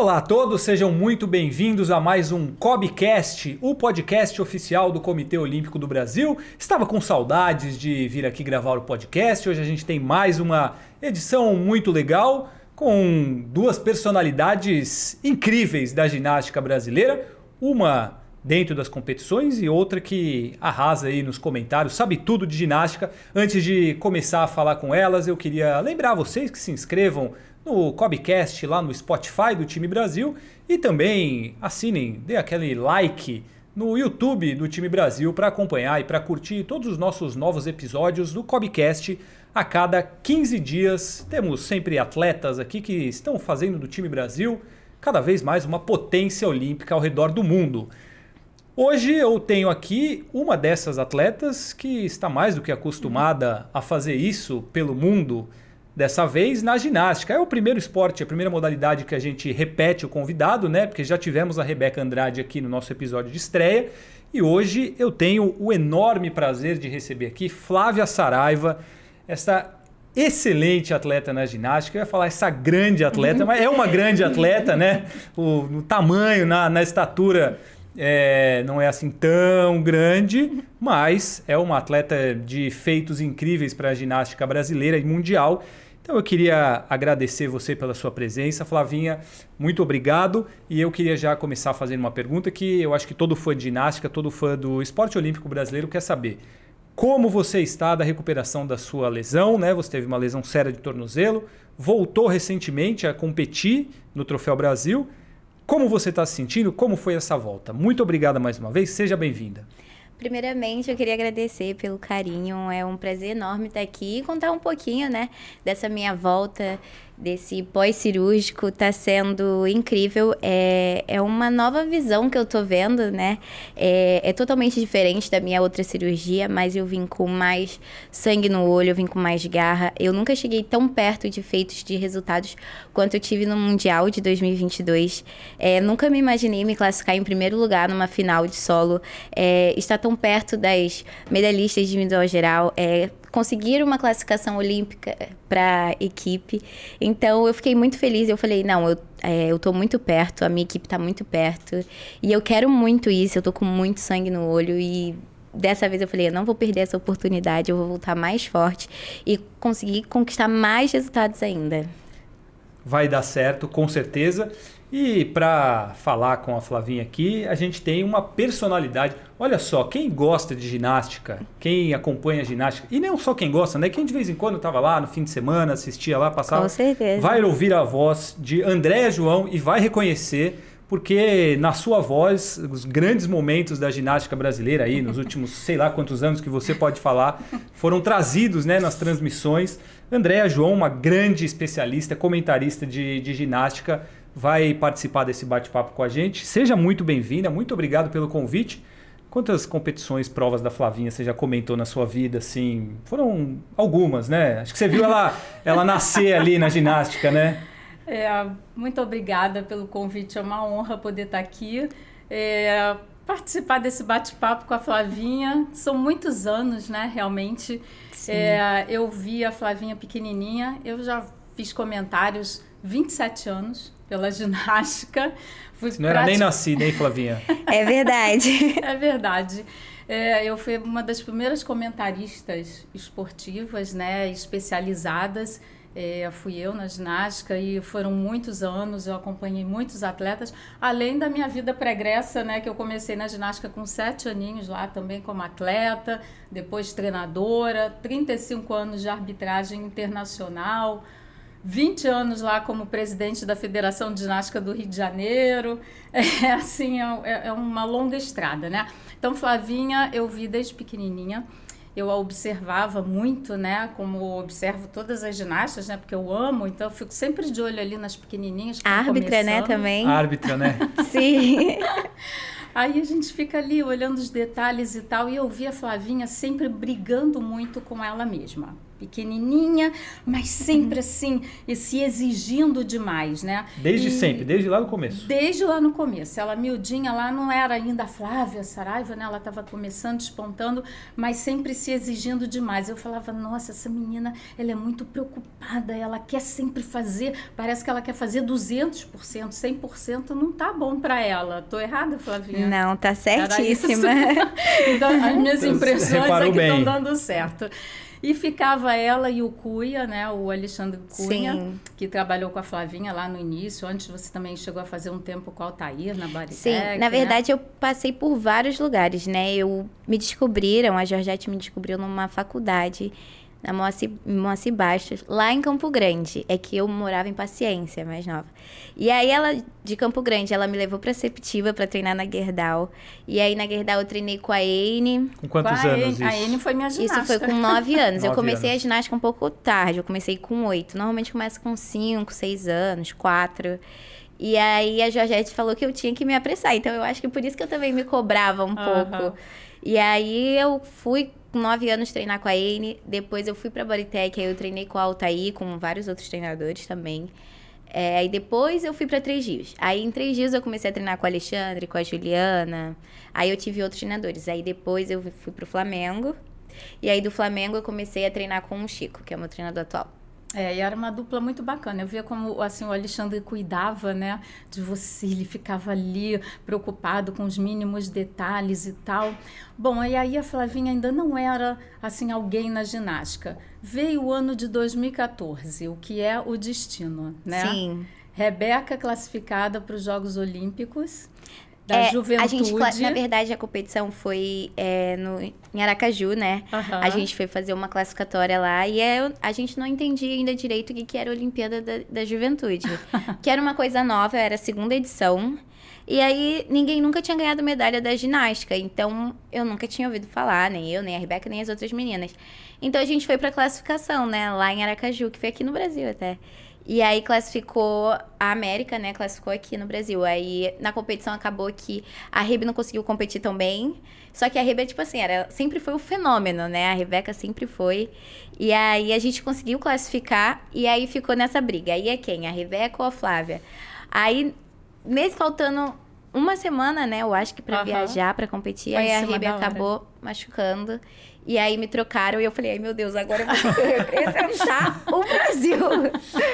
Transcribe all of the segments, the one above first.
Olá a todos, sejam muito bem-vindos a mais um Cobcast, o podcast oficial do Comitê Olímpico do Brasil. Estava com saudades de vir aqui gravar o podcast. Hoje a gente tem mais uma edição muito legal com duas personalidades incríveis da ginástica brasileira. Uma dentro das competições e outra que arrasa aí nos comentários, sabe tudo de ginástica. Antes de começar a falar com elas, eu queria lembrar vocês que se inscrevam no Cobcast lá no Spotify do Time Brasil e também assinem, dê aquele like no YouTube do Time Brasil para acompanhar e para curtir todos os nossos novos episódios do Cobcast a cada 15 dias. Temos sempre atletas aqui que estão fazendo do Time Brasil cada vez mais uma potência olímpica ao redor do mundo. Hoje eu tenho aqui uma dessas atletas que está mais do que acostumada a fazer isso pelo mundo Dessa vez na ginástica. É o primeiro esporte, a primeira modalidade que a gente repete o convidado, né? Porque já tivemos a Rebeca Andrade aqui no nosso episódio de estreia. E hoje eu tenho o enorme prazer de receber aqui Flávia Saraiva, essa excelente atleta na ginástica. Eu ia falar essa grande atleta, mas é uma grande atleta, né? O, no tamanho, na, na estatura. É, não é assim tão grande, mas é uma atleta de feitos incríveis para a ginástica brasileira e mundial. Então eu queria agradecer você pela sua presença, Flavinha. Muito obrigado. E eu queria já começar fazendo uma pergunta que eu acho que todo fã de ginástica, todo fã do esporte olímpico brasileiro quer saber. Como você está da recuperação da sua lesão, né? Você teve uma lesão séria de tornozelo, voltou recentemente a competir no Troféu Brasil. Como você está se sentindo? Como foi essa volta? Muito obrigada mais uma vez. Seja bem-vinda. Primeiramente, eu queria agradecer pelo carinho. É um prazer enorme estar aqui e contar um pouquinho, né, dessa minha volta desse pós-cirúrgico está sendo incrível. É, é uma nova visão que eu tô vendo, né? É, é totalmente diferente da minha outra cirurgia, mas eu vim com mais sangue no olho, eu vim com mais garra. Eu nunca cheguei tão perto de feitos de resultados quanto eu tive no Mundial de 2022. É, nunca me imaginei me classificar em primeiro lugar numa final de solo. É, estar tão perto das medalhistas de individual geral. É, conseguir uma classificação olímpica para equipe. Então eu fiquei muito feliz. Eu falei, não, eu, é, eu tô muito perto, a minha equipe está muito perto. E eu quero muito isso, eu tô com muito sangue no olho e dessa vez eu falei, eu não vou perder essa oportunidade, eu vou voltar mais forte e conseguir conquistar mais resultados ainda. Vai dar certo, com certeza. E para falar com a Flavinha aqui, a gente tem uma personalidade. Olha só, quem gosta de ginástica, quem acompanha a ginástica, e não só quem gosta, né? Quem de vez em quando estava lá no fim de semana, assistia lá, passava. Com certeza. Vai ouvir a voz de Andréa João e vai reconhecer, porque na sua voz, os grandes momentos da ginástica brasileira aí, nos últimos sei lá quantos anos que você pode falar, foram trazidos né, nas transmissões. Andréa João, uma grande especialista, comentarista de, de ginástica vai participar desse bate-papo com a gente. Seja muito bem-vinda, muito obrigado pelo convite. Quantas competições, provas da Flavinha você já comentou na sua vida, assim? Foram algumas, né? Acho que você viu ela, ela nascer ali na ginástica, né? É, muito obrigada pelo convite, é uma honra poder estar aqui. É, participar desse bate-papo com a Flavinha. São muitos anos, né, realmente. É, eu vi a Flavinha pequenininha, eu já fiz comentários 27 anos pela ginástica. Fui Você não era nem nascida, hein, Flavinha? É verdade. é verdade. É, eu fui uma das primeiras comentaristas esportivas, né, especializadas. É, fui eu na ginástica e foram muitos anos, eu acompanhei muitos atletas, além da minha vida pregressa, né, que eu comecei na ginástica com sete aninhos lá também como atleta, depois treinadora, 35 anos de arbitragem internacional, 20 anos lá como presidente da Federação de Ginástica do Rio de Janeiro. É assim, é, é, é uma longa estrada, né? Então, Flavinha, eu vi desde pequenininha. Eu a observava muito, né? Como observo todas as ginastas, né? Porque eu amo, então eu fico sempre de olho ali nas pequenininhas. Árbitra, né? Também. Árbitra, né? Sim. Aí a gente fica ali olhando os detalhes e tal, e eu vi a Flavinha sempre brigando muito com ela mesma pequenininha, mas sempre uhum. assim, e se exigindo demais, né? Desde e sempre, desde lá no começo. Desde lá no começo. Ela miudinha lá não era ainda a Flávia Saraiva, né? Ela estava começando, despontando, mas sempre se exigindo demais. Eu falava, nossa, essa menina, ela é muito preocupada, ela quer sempre fazer, parece que ela quer fazer 200%, 100%, não tá bom para ela. Tô errada, Flavinha? Não, tá certíssima. então, as minhas impressões é que estão dando certo. E ficava ela e o Cunha, né? O Alexandre Cunha, Sim. que trabalhou com a Flavinha lá no início. Antes você também chegou a fazer um tempo com o Altair na Baritec, Sim, na né? verdade eu passei por vários lugares, né? Eu me descobriram, a Georgette me descobriu numa faculdade na Moacir, Moacir Bastos, lá em Campo Grande. É que eu morava em Paciência, mais nova. E aí ela, de Campo Grande, ela me levou pra Septiva pra treinar na Gerdau. E aí na Gerdau eu treinei com a Ene. Com quantos com a anos isso? A Ene foi minha ginasta. Isso foi com nove anos. nove eu comecei anos. a ginástica um pouco tarde, eu comecei com oito. Normalmente começa com cinco, seis anos, quatro. E aí a Georgette falou que eu tinha que me apressar. Então eu acho que por isso que eu também me cobrava um pouco. E aí eu fui com nove anos treinar com a Ene. Depois eu fui pra Bodytech, aí eu treinei com a Altair, com vários outros treinadores também. É, aí depois eu fui para Três Dias. Aí em Três Dias eu comecei a treinar com a Alexandre, com a Juliana. Aí eu tive outros treinadores. Aí depois eu fui pro Flamengo. E aí do Flamengo eu comecei a treinar com o Chico, que é o meu treinador atual. É, e era uma dupla muito bacana. Eu via como assim o Alexandre cuidava, né, de você, ele ficava ali preocupado com os mínimos detalhes e tal. Bom, e aí a Flavinha ainda não era assim alguém na ginástica. Veio o ano de 2014, o que é o destino, né? Sim. Rebeca classificada para os Jogos Olímpicos da é, juventude. A gente, na verdade, a competição foi é, no, em Aracaju, né? Uhum. A gente foi fazer uma classificatória lá e é, a gente não entendia ainda direito o que, que era a Olimpíada da, da Juventude. que era uma coisa nova, era a segunda edição. E aí, ninguém nunca tinha ganhado medalha da ginástica. Então, eu nunca tinha ouvido falar, nem eu, nem a Rebeca, nem as outras meninas. Então, a gente foi pra classificação, né? Lá em Aracaju, que foi aqui no Brasil até. E aí classificou a América, né? Classificou aqui no Brasil. Aí na competição acabou que a Rebe não conseguiu competir tão bem. Só que a Rebe, tipo assim, era, sempre foi o um fenômeno, né? A Rebeca sempre foi. E aí a gente conseguiu classificar e aí ficou nessa briga. Aí é quem? A Rebeca ou a Flávia? Aí, mesmo faltando uma semana, né? Eu acho que para uhum. viajar, para competir, Foi aí a Rebe acabou machucando. E aí me trocaram e eu falei, ai meu Deus, agora eu vou representar o Brasil.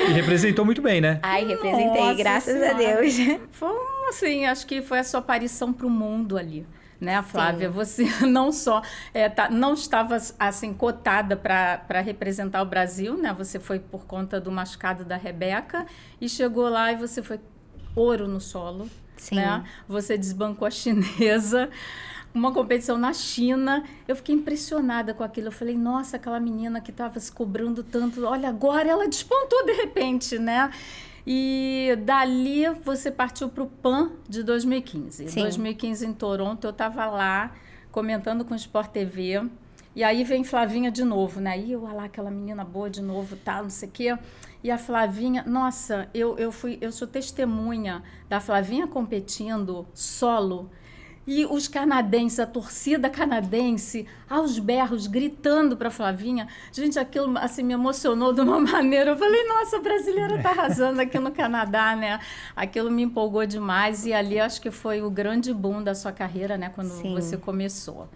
E representou muito bem, né? Ai, representei, Nossa graças senhora. a Deus. Foi assim, acho que foi a sua aparição para o mundo ali né, Flávia? Sim. Você não só é, tá, não estava assim cotada para representar o Brasil, né? Você foi por conta do machucado da Rebeca e chegou lá e você foi ouro no solo, Sim. né? Você desbancou a chinesa uma competição na China. Eu fiquei impressionada com aquilo. Eu falei, nossa, aquela menina que estava se cobrando tanto, olha, agora ela despontou de repente, né? E dali você partiu para o PAN de 2015. Sim. 2015 em Toronto, eu estava lá comentando com o Sport TV. E aí vem Flavinha de novo, né? E eu, olha lá, aquela menina boa de novo, tá, não sei o quê. E a Flavinha, nossa, eu, eu fui, eu sou testemunha da Flavinha competindo solo e os canadenses, a torcida canadense, aos berros, gritando para Flavinha. Gente, aquilo assim me emocionou de uma maneira. Eu falei, nossa, a brasileira está arrasando aqui no Canadá, né? Aquilo me empolgou demais e ali acho que foi o grande boom da sua carreira, né? Quando Sim. você começou.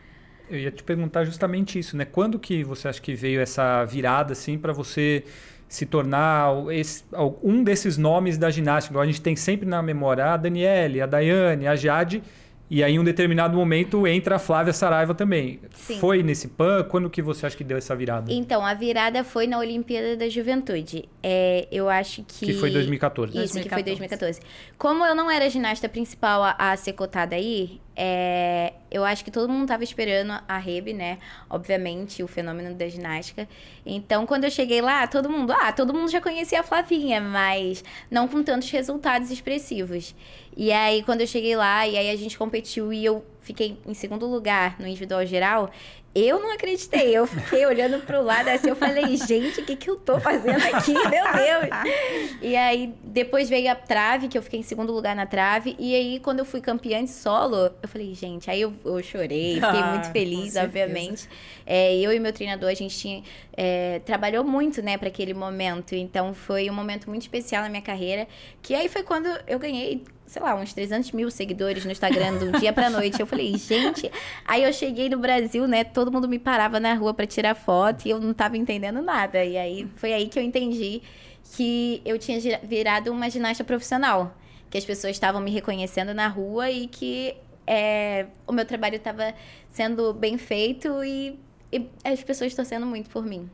Eu ia te perguntar justamente isso, né? Quando que você acha que veio essa virada, assim, para você se tornar esse, um desses nomes da ginástica? A gente tem sempre na memória a Daniele, a Daiane, a Jade e aí, em um determinado momento, entra a Flávia Saraiva também. Sim. Foi nesse PAN? Quando que você acha que deu essa virada? Então, a virada foi na Olimpíada da Juventude. É, eu acho que... Que foi 2014. Isso, 2014. que foi 2014. Como eu não era ginasta principal a, a ser cotada aí, é, eu acho que todo mundo estava esperando a Rebe, né? Obviamente, o fenômeno da ginástica. Então, quando eu cheguei lá, todo mundo, ah, todo mundo já conhecia a Flavinha, mas não com tantos resultados expressivos. E aí, quando eu cheguei lá, e aí a gente competiu e eu fiquei em segundo lugar no individual geral, eu não acreditei. Eu fiquei olhando pro lado assim, eu falei, gente, o que, que eu tô fazendo aqui? Meu Deus! E aí, depois veio a trave, que eu fiquei em segundo lugar na trave. E aí, quando eu fui campeã de solo, eu falei, gente, aí eu, eu chorei, fiquei Ah, muito feliz, obviamente. É, eu e meu treinador, a gente tinha, é, trabalhou muito, né, para aquele momento. Então, foi um momento muito especial na minha carreira. Que aí foi quando eu ganhei, sei lá, uns 300 mil seguidores no Instagram, um dia pra noite. Eu falei, gente. Aí eu cheguei no Brasil, né, todo mundo me parava na rua para tirar foto e eu não tava entendendo nada. E aí foi aí que eu entendi que eu tinha virado uma ginasta profissional. Que as pessoas estavam me reconhecendo na rua e que é, o meu trabalho estava sendo bem feito e, e as pessoas torcendo muito por mim.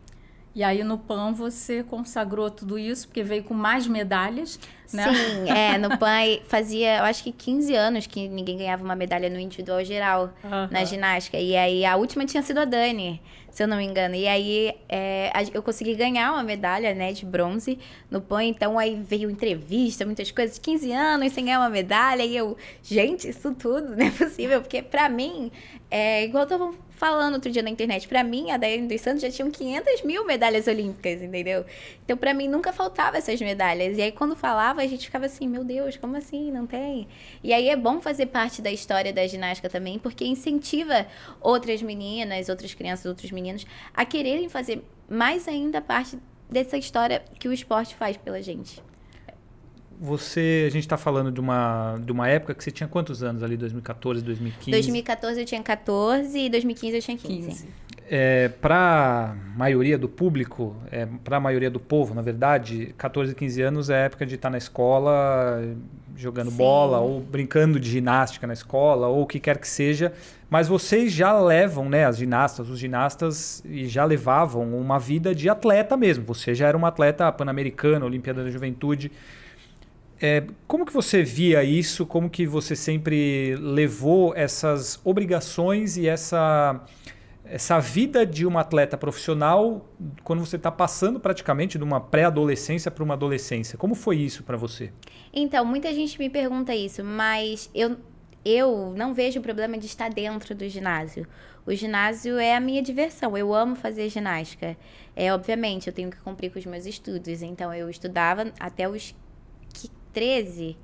E aí no PAN você consagrou tudo isso, porque veio com mais medalhas, né? Sim, é, no PAN fazia, eu acho que 15 anos que ninguém ganhava uma medalha no individual geral, Aham. na ginástica. E aí a última tinha sido a Dani, se eu não me engano. E aí é, eu consegui ganhar uma medalha, né, de bronze no PAN. Então aí veio entrevista, muitas coisas. 15 anos sem ganhar uma medalha. E eu, gente, isso tudo não é possível. Porque pra mim, é, igual eu tava falando outro dia na internet, pra mim, a Daiane dos Santos já tinham 500 mil medalhas olímpicas, entendeu? Então, pra mim, nunca faltava essas medalhas. E aí, quando falava, a gente ficava assim, meu Deus, como assim? Não tem? E aí, é bom fazer parte da história da ginástica também, porque incentiva outras meninas, outras crianças, outros meninos a quererem fazer mais ainda parte dessa história que o esporte faz pela gente. Você, a gente está falando de uma, de uma época que você tinha quantos anos ali, 2014, 2015? 2014 eu tinha 14 e 2015 eu tinha 15. 15. É, para a maioria do público, é, para a maioria do povo, na verdade, 14, 15 anos é a época de estar na escola jogando Sim. bola ou brincando de ginástica na escola ou o que quer que seja. Mas vocês já levam, né, as ginastas, os ginastas e já levavam uma vida de atleta mesmo. Você já era uma atleta pan-americana, Olimpíada da Juventude. É, como que você via isso? Como que você sempre levou essas obrigações e essa essa vida de uma atleta profissional quando você está passando praticamente de uma pré-adolescência para uma adolescência? Como foi isso para você? Então, muita gente me pergunta isso, mas eu, eu não vejo problema de estar dentro do ginásio. O ginásio é a minha diversão, eu amo fazer ginástica. É, obviamente, eu tenho que cumprir com os meus estudos, então eu estudava até os 13,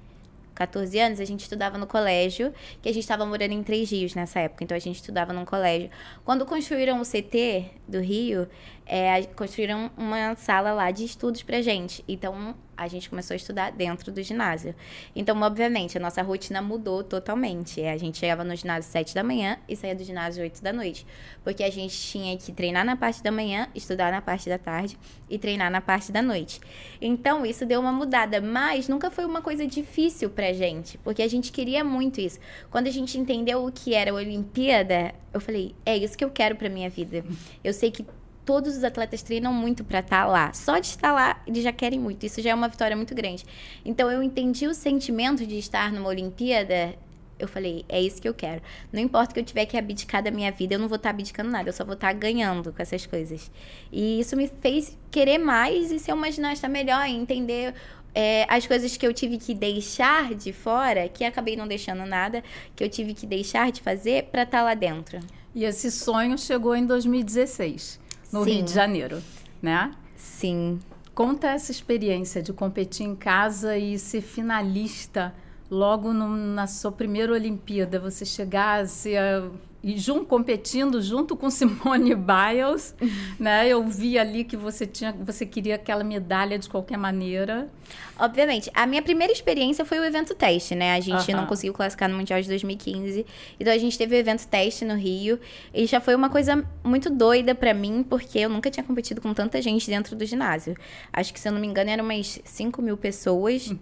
14 anos, a gente estudava no colégio, que a gente estava morando em Três Rios nessa época, então a gente estudava num colégio. Quando construíram o CT do Rio, é, construíram uma sala lá de estudos pra gente. Então a gente começou a estudar dentro do ginásio. Então, obviamente, a nossa rotina mudou totalmente. É, a gente chegava no ginásio às 7 da manhã e saía do ginásio às 8 da noite. Porque a gente tinha que treinar na parte da manhã, estudar na parte da tarde e treinar na parte da noite. Então, isso deu uma mudada, mas nunca foi uma coisa difícil pra gente, porque a gente queria muito isso. Quando a gente entendeu o que era a Olimpíada, eu falei, é isso que eu quero pra minha vida. Eu sei que todos os atletas treinam muito pra estar lá. Só de estar lá, eles já querem muito. Isso já é uma vitória muito grande. Então, eu entendi o sentimento de estar numa Olimpíada. Eu falei, é isso que eu quero. Não importa que eu tiver que abdicar da minha vida, eu não vou estar abdicando nada, eu só vou estar ganhando com essas coisas. E isso me fez querer mais e ser uma ginasta melhor, e entender é, as coisas que eu tive que deixar de fora, que acabei não deixando nada, que eu tive que deixar de fazer pra estar lá dentro. E esse sonho chegou em 2016, no Sim. Rio de Janeiro, né? Sim. Conta essa experiência de competir em casa e ser finalista logo no- na sua primeira Olimpíada. Você chegar a ser, a- e junto, competindo junto com Simone Biles, né? Eu vi ali que você tinha, você queria aquela medalha de qualquer maneira. Obviamente, a minha primeira experiência foi o evento teste, né? A gente não conseguiu classificar no Mundial de 2015. Então a gente teve o evento teste no Rio. E já foi uma coisa muito doida pra mim, porque eu nunca tinha competido com tanta gente dentro do ginásio. Acho que, se eu não me engano, eram umas 5 mil pessoas.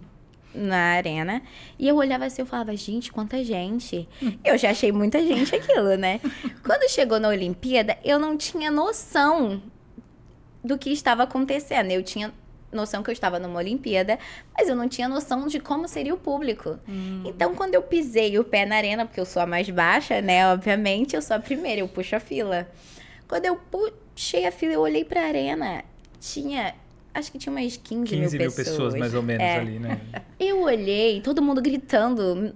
Na arena. E eu olhava assim, eu falava, gente, quanta gente. Eu já achei muita gente aquilo, né? Quando chegou na Olimpíada, eu não tinha noção do que estava acontecendo. Eu tinha noção que eu estava numa Olimpíada, mas eu não tinha noção de como seria o público. Então, quando eu pisei o pé na arena, porque eu sou a mais baixa, né? Obviamente, eu sou a primeira, eu puxo a fila. Quando eu puxei a fila, eu olhei pra arena, tinha. Acho que tinha umas 15, 15 mil pessoas. mais ou menos É. ali, né? Eu olhei, todo mundo gritando,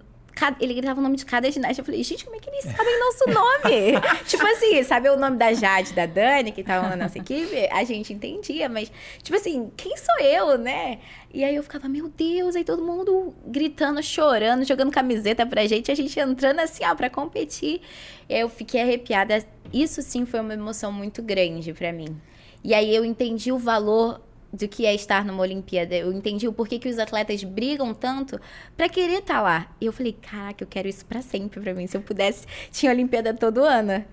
ele gritava o nome de cada ginasta. Eu falei, gente, como é que eles sabem nosso nome? tipo assim, sabe o nome da Jade, da Dani, que estavam na nossa equipe? A gente entendia, mas, tipo assim, quem sou eu, né? E aí eu ficava, meu Deus, aí todo mundo gritando, chorando, jogando camiseta pra gente, a gente entrando assim, ó, pra competir. Eu fiquei arrepiada. Isso sim foi uma emoção muito grande para mim. E aí eu entendi o valor do que é estar numa Olimpíada. Eu entendi o porquê que os atletas brigam tanto para querer estar tá lá. E eu falei, caraca, eu quero isso para sempre para mim. Se eu pudesse, tinha Olimpíada todo ano.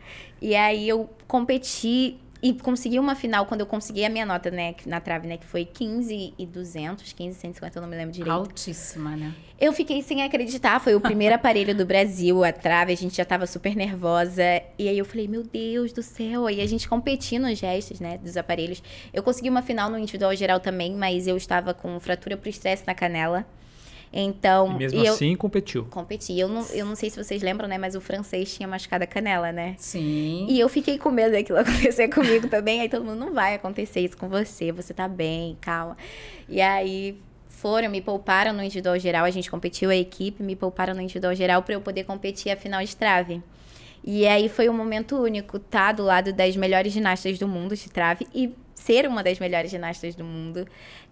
E aí eu competi e consegui uma final quando eu consegui a minha nota, né, na trave, né, que foi 15 e 200, 15 e 150, eu não me lembro direito. Altíssima, né? Eu fiquei sem acreditar, foi o primeiro aparelho do Brasil, a trave, a gente já tava super nervosa. E aí eu falei, meu Deus do céu. Aí a gente competindo nos gestos, né, dos aparelhos. Eu consegui uma final no individual geral também, mas eu estava com fratura pro estresse na canela. Então. E mesmo e assim eu, competiu. Competi. Eu não, eu não sei se vocês lembram, né? Mas o francês tinha machucado a canela, né? Sim. E eu fiquei com medo daquilo acontecer comigo também. Aí todo mundo, não vai acontecer isso com você, você tá bem, calma. E aí foram, me pouparam no individual geral, a gente competiu a equipe, me pouparam no individual geral para eu poder competir a final de trave. E aí foi um momento único, tá do lado das melhores ginastas do mundo de trave e ser uma das melhores ginastas do mundo.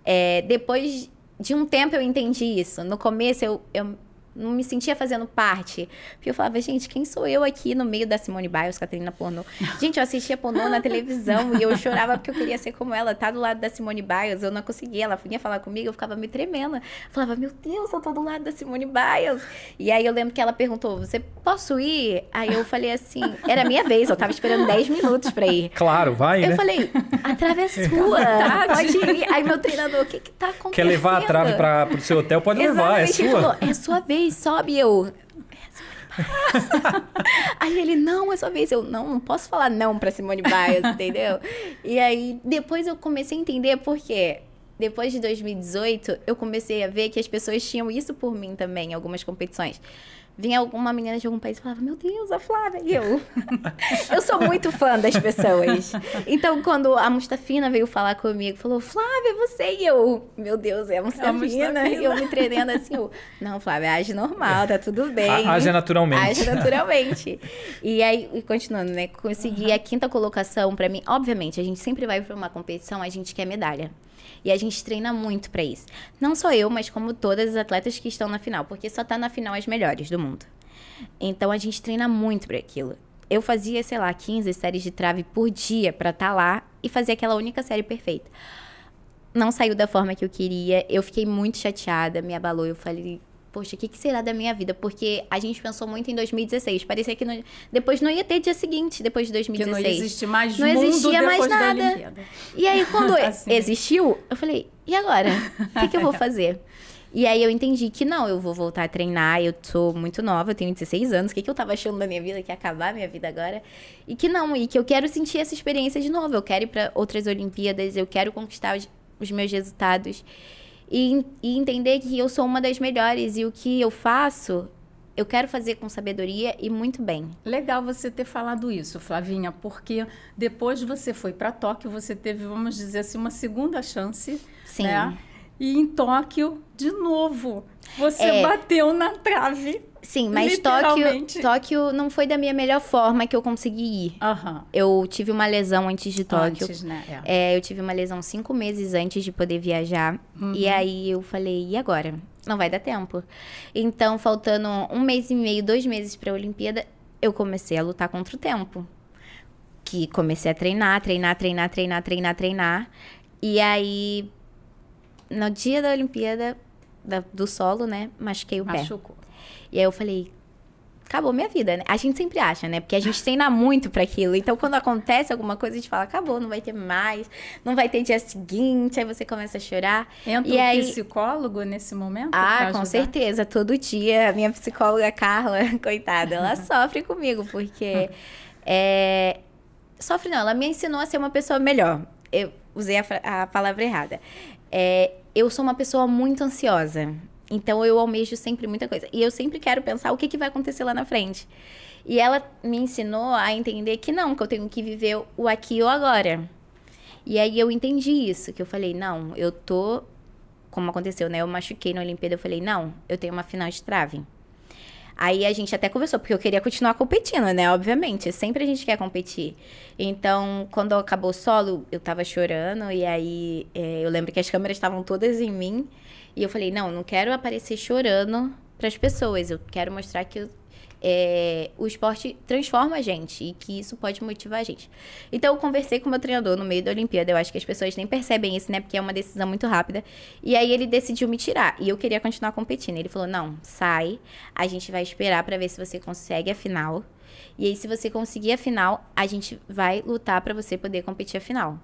É, depois de um tempo eu entendi isso. No começo eu, eu não me sentia fazendo parte. Porque eu falava, gente, quem sou eu aqui no meio da Simone Biles, Catarina Pornô? Gente, eu assistia pornô na televisão e eu chorava porque eu queria ser como ela, tá do lado da Simone Biles. Eu não conseguia, ela vinha falar comigo, eu ficava me tremendo. Eu falava, meu Deus, eu tô do lado da Simone Biles. E aí eu lembro que ela perguntou, você posso ir? Aí eu falei assim, era minha vez, eu tava esperando 10 minutos pra ir. Claro, vai, eu né? Falei, a trave é sua, pode ir. Aí meu treinador, o que que tá acontecendo? Quer levar a trave pra, pro seu hotel, pode levar, é sua. Falou, é sua vez vez, sobe eu. aí ele, não, é sua vez. Eu, não, não posso falar não pra Simone Biles, entendeu? E aí, depois eu comecei a entender por quê. Depois de 2018, eu comecei a ver que as pessoas tinham isso por mim também, em algumas competições vinha alguma menina de algum país e falava, meu Deus, a Flávia. E eu. eu sou muito fã das pessoas. Então, quando a Mustafina veio falar comigo, falou, Flávia, você e eu. Meu Deus, é a Mustafina. E eu me treinando assim, eu, não, Flávia, age normal, tá tudo bem. Age naturalmente. Age naturalmente. e aí, e continuando, né? Consegui uhum. a quinta colocação para mim. Obviamente, a gente sempre vai para uma competição, a gente quer medalha. E a gente treina muito para isso. Não só eu, mas como todas as atletas que estão na final, porque só tá na final as melhores do mundo. Então a gente treina muito para aquilo. Eu fazia, sei lá, 15 séries de trave por dia para estar tá lá e fazer aquela única série perfeita. Não saiu da forma que eu queria. Eu fiquei muito chateada, me abalou. Eu falei, poxa, o que, que, será da minha vida? Porque a gente pensou muito em 2016. Parecia que no, depois não ia ter dia seguinte, depois de 2016. Que não existia mais não existia mais nada. E aí, quando assim. existiu, eu falei, e agora? O que, que eu vou fazer? E aí eu entendi que não, eu vou voltar a treinar, eu sou muito nova, eu tenho 16 anos, o que, que eu tava achando da minha vida, que ia acabar a minha vida agora? E que não, e que eu quero sentir essa experiência de novo, eu quero ir para outras Olimpíadas, eu quero conquistar os, os meus resultados e, e entender que eu sou uma das melhores e o que eu faço eu quero fazer com sabedoria e muito bem. Legal você ter falado isso, Flavinha, porque depois você foi para Tóquio, você teve, vamos dizer assim, uma segunda chance. Sim. Né? E em Tóquio, de novo, você é... bateu na trave. Sim, mas Tóquio, Tóquio não foi da minha melhor forma que eu consegui ir. Uhum. Eu tive uma lesão antes de Tóquio. Antes, né? É. É, eu tive uma lesão cinco meses antes de poder viajar. Uhum. E aí eu falei, e agora? Não vai dar tempo. Então, faltando um mês e meio, dois meses para a Olimpíada, eu comecei a lutar contra o tempo. Que comecei a treinar, treinar, treinar, treinar, treinar, treinar. E aí, no dia da Olimpíada, da, do solo, né, machuquei o Machucou. pé. E aí eu falei, acabou minha vida, né? A gente sempre acha, né? Porque a gente treina muito para aquilo. Então, quando acontece alguma coisa, a gente fala, acabou, não vai ter mais, não vai ter dia seguinte, aí você começa a chorar. Entra e um aí... psicólogo nesse momento? Ah, com certeza. Todo dia, a minha psicóloga Carla, coitada, ela sofre comigo, porque. é... Sofre não, ela me ensinou a ser uma pessoa melhor. Eu usei a, a palavra errada. É, eu sou uma pessoa muito ansiosa. Então eu almejo sempre muita coisa. E eu sempre quero pensar o que, que vai acontecer lá na frente. E ela me ensinou a entender que não, que eu tenho que viver o aqui e o agora. E aí eu entendi isso, que eu falei, não, eu tô. Como aconteceu, né? Eu machuquei na Olimpíada, eu falei, não, eu tenho uma final de trave. Aí a gente até conversou, porque eu queria continuar competindo, né? Obviamente, sempre a gente quer competir. Então, quando acabou o solo, eu tava chorando, e aí é, eu lembro que as câmeras estavam todas em mim. E eu falei, não, não quero aparecer chorando para as pessoas. Eu quero mostrar que é, o esporte transforma a gente e que isso pode motivar a gente. Então, eu conversei com o meu treinador no meio da Olimpíada. Eu acho que as pessoas nem percebem isso, né? Porque é uma decisão muito rápida. E aí ele decidiu me tirar. E eu queria continuar competindo. Ele falou: não, sai. A gente vai esperar para ver se você consegue a final. E aí, se você conseguir a final, a gente vai lutar para você poder competir a final.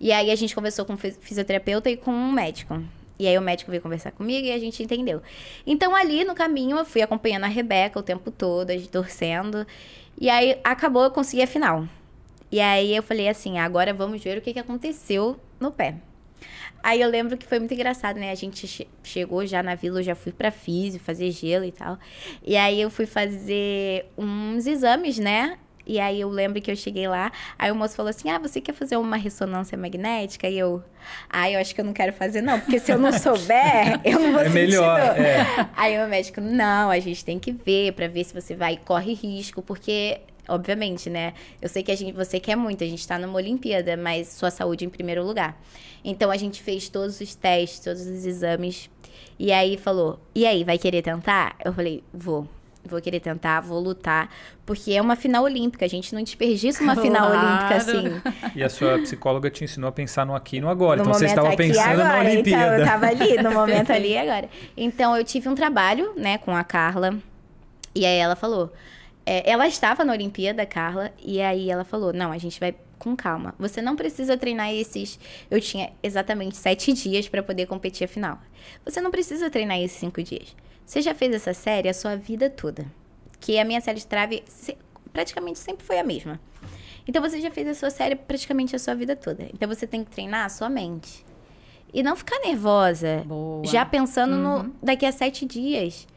E aí a gente conversou com um fisioterapeuta e com um médico. E aí o médico veio conversar comigo e a gente entendeu. Então ali no caminho eu fui acompanhando a Rebeca o tempo todo, torcendo. E aí acabou, eu consegui a final. E aí eu falei assim, agora vamos ver o que, que aconteceu no pé. Aí eu lembro que foi muito engraçado, né? A gente che chegou já na vila, eu já fui pra físio, fazer gelo e tal. E aí eu fui fazer uns exames, né? E aí eu lembro que eu cheguei lá, aí o moço falou assim: Ah, você quer fazer uma ressonância magnética? E eu, ah, eu acho que eu não quero fazer, não, porque se eu não souber, eu não vou é sentir. Melhor, é. Aí o médico, não, a gente tem que ver para ver se você vai corre risco, porque obviamente, né? Eu sei que a gente, você quer muito, a gente tá numa Olimpíada, mas sua saúde em primeiro lugar. Então a gente fez todos os testes, todos os exames. E aí falou: "E aí, vai querer tentar?" Eu falei: "Vou" vou querer tentar, vou lutar, porque é uma final olímpica, a gente não desperdiça uma final claro. olímpica assim. E a sua psicóloga te ensinou a pensar no aqui e no agora, no então você estava pensando agora, na Olimpíada. Então, eu estava ali, no momento ali e agora. Então eu tive um trabalho, né, com a Carla, e aí ela falou, é, ela estava na Olimpíada, Carla, e aí ela falou, não, a gente vai com calma. Você não precisa treinar esses. Eu tinha exatamente sete dias para poder competir a final. Você não precisa treinar esses cinco dias. Você já fez essa série a sua vida toda. Que a minha série de trave praticamente sempre foi a mesma. Então você já fez a sua série praticamente a sua vida toda. Então você tem que treinar a sua mente. E não ficar nervosa. Boa. Já pensando uhum. no daqui a sete dias.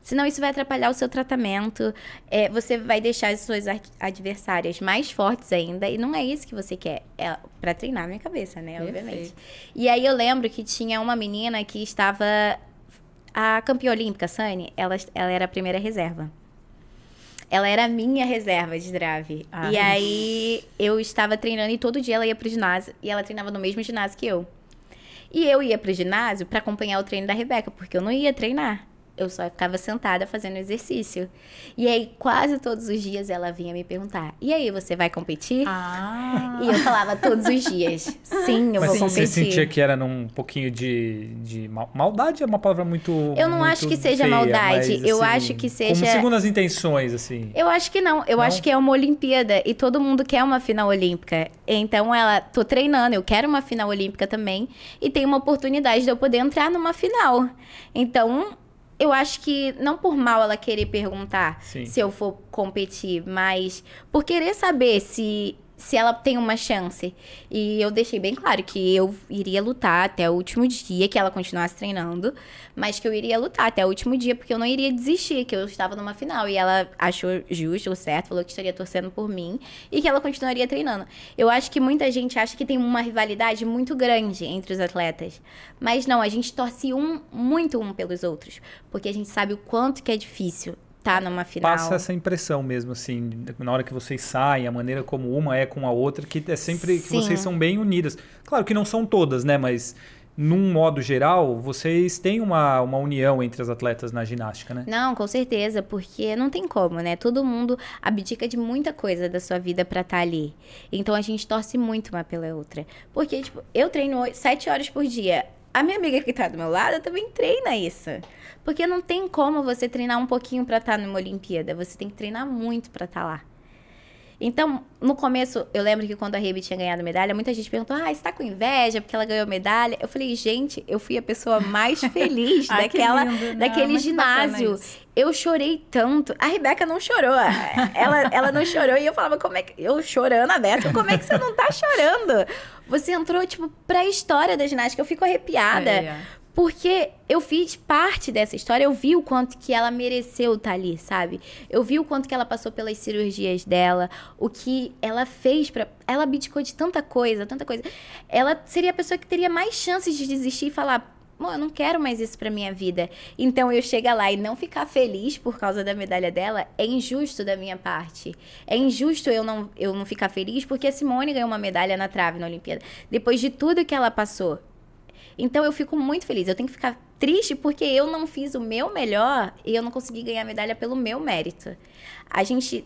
Senão isso vai atrapalhar o seu tratamento. É, você vai deixar as suas adversárias mais fortes ainda. E não é isso que você quer. É para treinar a minha cabeça, né? Perfeito. Obviamente. E aí eu lembro que tinha uma menina que estava a campeã olímpica, Sani, ela, ela era a primeira reserva. Ela era a minha reserva de drive. Ai. E aí eu estava treinando e todo dia ela ia pro ginásio. E ela treinava no mesmo ginásio que eu. E eu ia pro ginásio para acompanhar o treino da Rebeca, porque eu não ia treinar eu só ficava sentada fazendo exercício. E aí, quase todos os dias, ela vinha me perguntar: E aí, você vai competir? Ah. E eu falava todos os dias: Sim, eu Mas vou competir. Você sentia que era num pouquinho de, de maldade? É uma palavra muito. Eu não muito acho que seja feia, maldade. Mas, eu assim, acho que seja. Como segundo as intenções, assim. Eu acho que não. Eu não? acho que é uma Olimpíada e todo mundo quer uma final olímpica. Então, ela, tô treinando, eu quero uma final olímpica também. E tem uma oportunidade de eu poder entrar numa final. Então, eu acho que não por mal ela querer perguntar Sim. se eu for competir, mas por querer saber se se ela tem uma chance. E eu deixei bem claro que eu iria lutar até o último dia, que ela continuasse treinando, mas que eu iria lutar até o último dia, porque eu não iria desistir, que eu estava numa final. E ela achou justo ou certo, falou que estaria torcendo por mim e que ela continuaria treinando. Eu acho que muita gente acha que tem uma rivalidade muito grande entre os atletas. Mas não, a gente torce um muito um pelos outros, porque a gente sabe o quanto que é difícil tá numa final. Passa essa impressão mesmo, assim, na hora que vocês saem, a maneira como uma é com a outra, que é sempre Sim. que vocês são bem unidas. Claro que não são todas, né? Mas num modo geral, vocês têm uma, uma união entre as atletas na ginástica, né? Não, com certeza, porque não tem como, né? Todo mundo abdica de muita coisa da sua vida para estar tá ali. Então a gente torce muito uma pela outra. Porque, tipo, eu treino sete horas por dia. A minha amiga que tá do meu lado também treina isso. Porque não tem como você treinar um pouquinho para estar tá numa Olimpíada. Você tem que treinar muito para estar tá lá. Então, no começo, eu lembro que quando a Rebe tinha ganhado medalha, muita gente perguntou: ah, você tá com inveja porque ela ganhou medalha? Eu falei, gente, eu fui a pessoa mais feliz Ai, daquela, daquele ginásio. Eu chorei tanto. A Rebeca não chorou. Ela, ela não chorou. E eu falava, como é que. Eu chorando a dessa, como é que você não tá chorando? Você entrou, tipo, pra história da ginástica. Eu fico arrepiada. É, é. Porque eu fiz parte dessa história, eu vi o quanto que ela mereceu estar tá ali, sabe? Eu vi o quanto que ela passou pelas cirurgias dela, o que ela fez para Ela abdicou de tanta coisa, tanta coisa. Ela seria a pessoa que teria mais chances de desistir e falar: eu não quero mais isso pra minha vida. Então eu chegar lá e não ficar feliz por causa da medalha dela é injusto da minha parte. É injusto eu não, eu não ficar feliz porque a Simone ganhou uma medalha na trave na Olimpíada. Depois de tudo que ela passou. Então eu fico muito feliz. Eu tenho que ficar triste porque eu não fiz o meu melhor e eu não consegui ganhar a medalha pelo meu mérito. A gente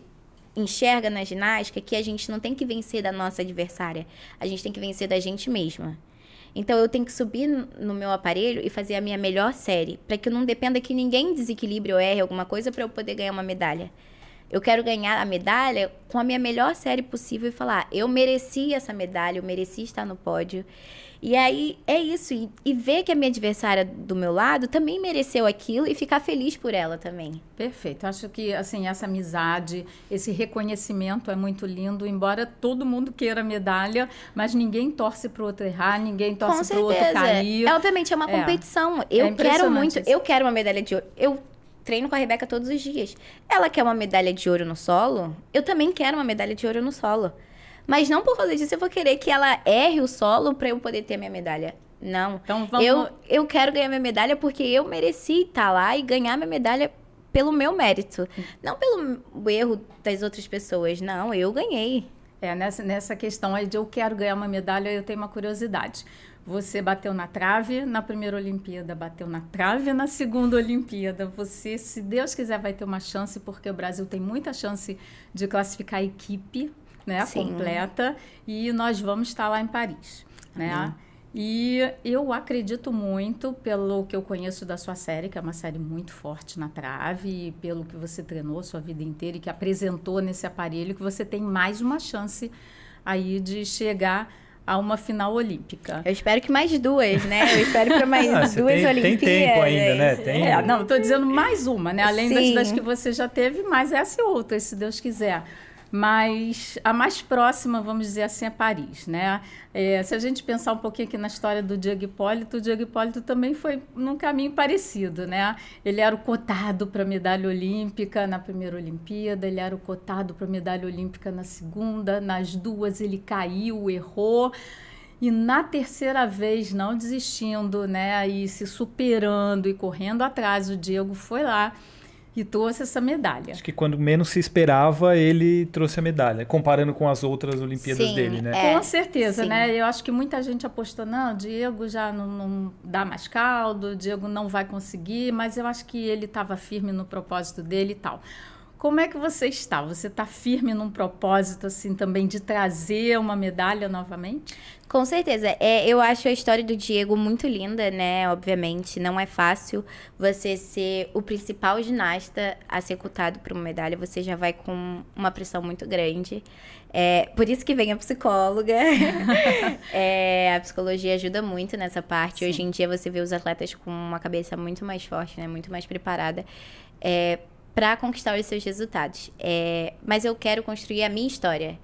enxerga na ginástica que a gente não tem que vencer da nossa adversária, a gente tem que vencer da gente mesma. Então eu tenho que subir no meu aparelho e fazer a minha melhor série, para que não dependa que ninguém desequilibre ou erre alguma coisa para eu poder ganhar uma medalha. Eu quero ganhar a medalha com a minha melhor série possível e falar: eu mereci essa medalha, eu mereci estar no pódio. E aí é isso. E, e, ver que a minha adversária do meu lado também mereceu aquilo e ficar feliz por ela também. Perfeito. Acho que assim, essa amizade, esse reconhecimento é muito lindo, embora todo mundo queira medalha, mas ninguém torce para o outro errar, ninguém torce para o outro cair. É, obviamente, é uma é. competição. Eu é quero muito, isso. eu quero uma medalha de ouro. Eu treino com a Rebeca todos os dias. Ela quer uma medalha de ouro no solo, eu também quero uma medalha de ouro no solo. Mas não por causa disso eu vou querer que ela erre o solo para eu poder ter minha medalha. Não. Então vamos... eu, eu quero ganhar minha medalha porque eu mereci estar lá e ganhar minha medalha pelo meu mérito. Não pelo erro das outras pessoas. Não, eu ganhei. É, nessa, nessa questão aí de eu quero ganhar uma medalha, eu tenho uma curiosidade. Você bateu na trave na primeira Olimpíada, bateu na trave na segunda Olimpíada. Você, se Deus quiser, vai ter uma chance, porque o Brasil tem muita chance de classificar a equipe né, Sim. completa, e nós vamos estar lá em Paris. Né? E eu acredito muito, pelo que eu conheço da sua série, que é uma série muito forte na trave, e pelo que você treinou sua vida inteira e que apresentou nesse aparelho, que você tem mais uma chance aí de chegar a uma final olímpica. Eu espero que mais duas, né? Eu espero para mais ah, duas tem, Olimpíadas. Tem tempo ainda, né? Tem... É, não, estou dizendo mais uma, né? Além das, das, que você já teve, mais essa e outra, se Deus quiser. Mas a mais próxima, vamos dizer assim, é Paris, né? É, se a gente pensar um pouquinho aqui na história do Diego Hipólito, o Diego Hipólito também foi num caminho parecido, né? Ele era o cotado para medalha olímpica na primeira Olimpíada, ele era o cotado para medalha olímpica na segunda, nas duas ele caiu, errou. E na terceira vez, não desistindo, né, e se superando e correndo atrás, o Diego foi lá e trouxe essa medalha. Acho que quando menos se esperava, ele trouxe a medalha, comparando com as outras Olimpíadas Sim, dele, né? É, com certeza, Sim. né? Eu acho que muita gente apostou, não, Diego já não, não dá mais caldo, Diego não vai conseguir, mas eu acho que ele estava firme no propósito dele e tal. Como é que você está? Você está firme num propósito assim também de trazer uma medalha novamente? Com certeza. É, eu acho a história do Diego muito linda, né? Obviamente, não é fácil você ser o principal ginasta a ser cotado por uma medalha. Você já vai com uma pressão muito grande. É, por isso que vem a psicóloga. é, a psicologia ajuda muito nessa parte. Sim. Hoje em dia você vê os atletas com uma cabeça muito mais forte, né? Muito mais preparada. É, para conquistar os seus resultados. É, mas eu quero construir a minha história.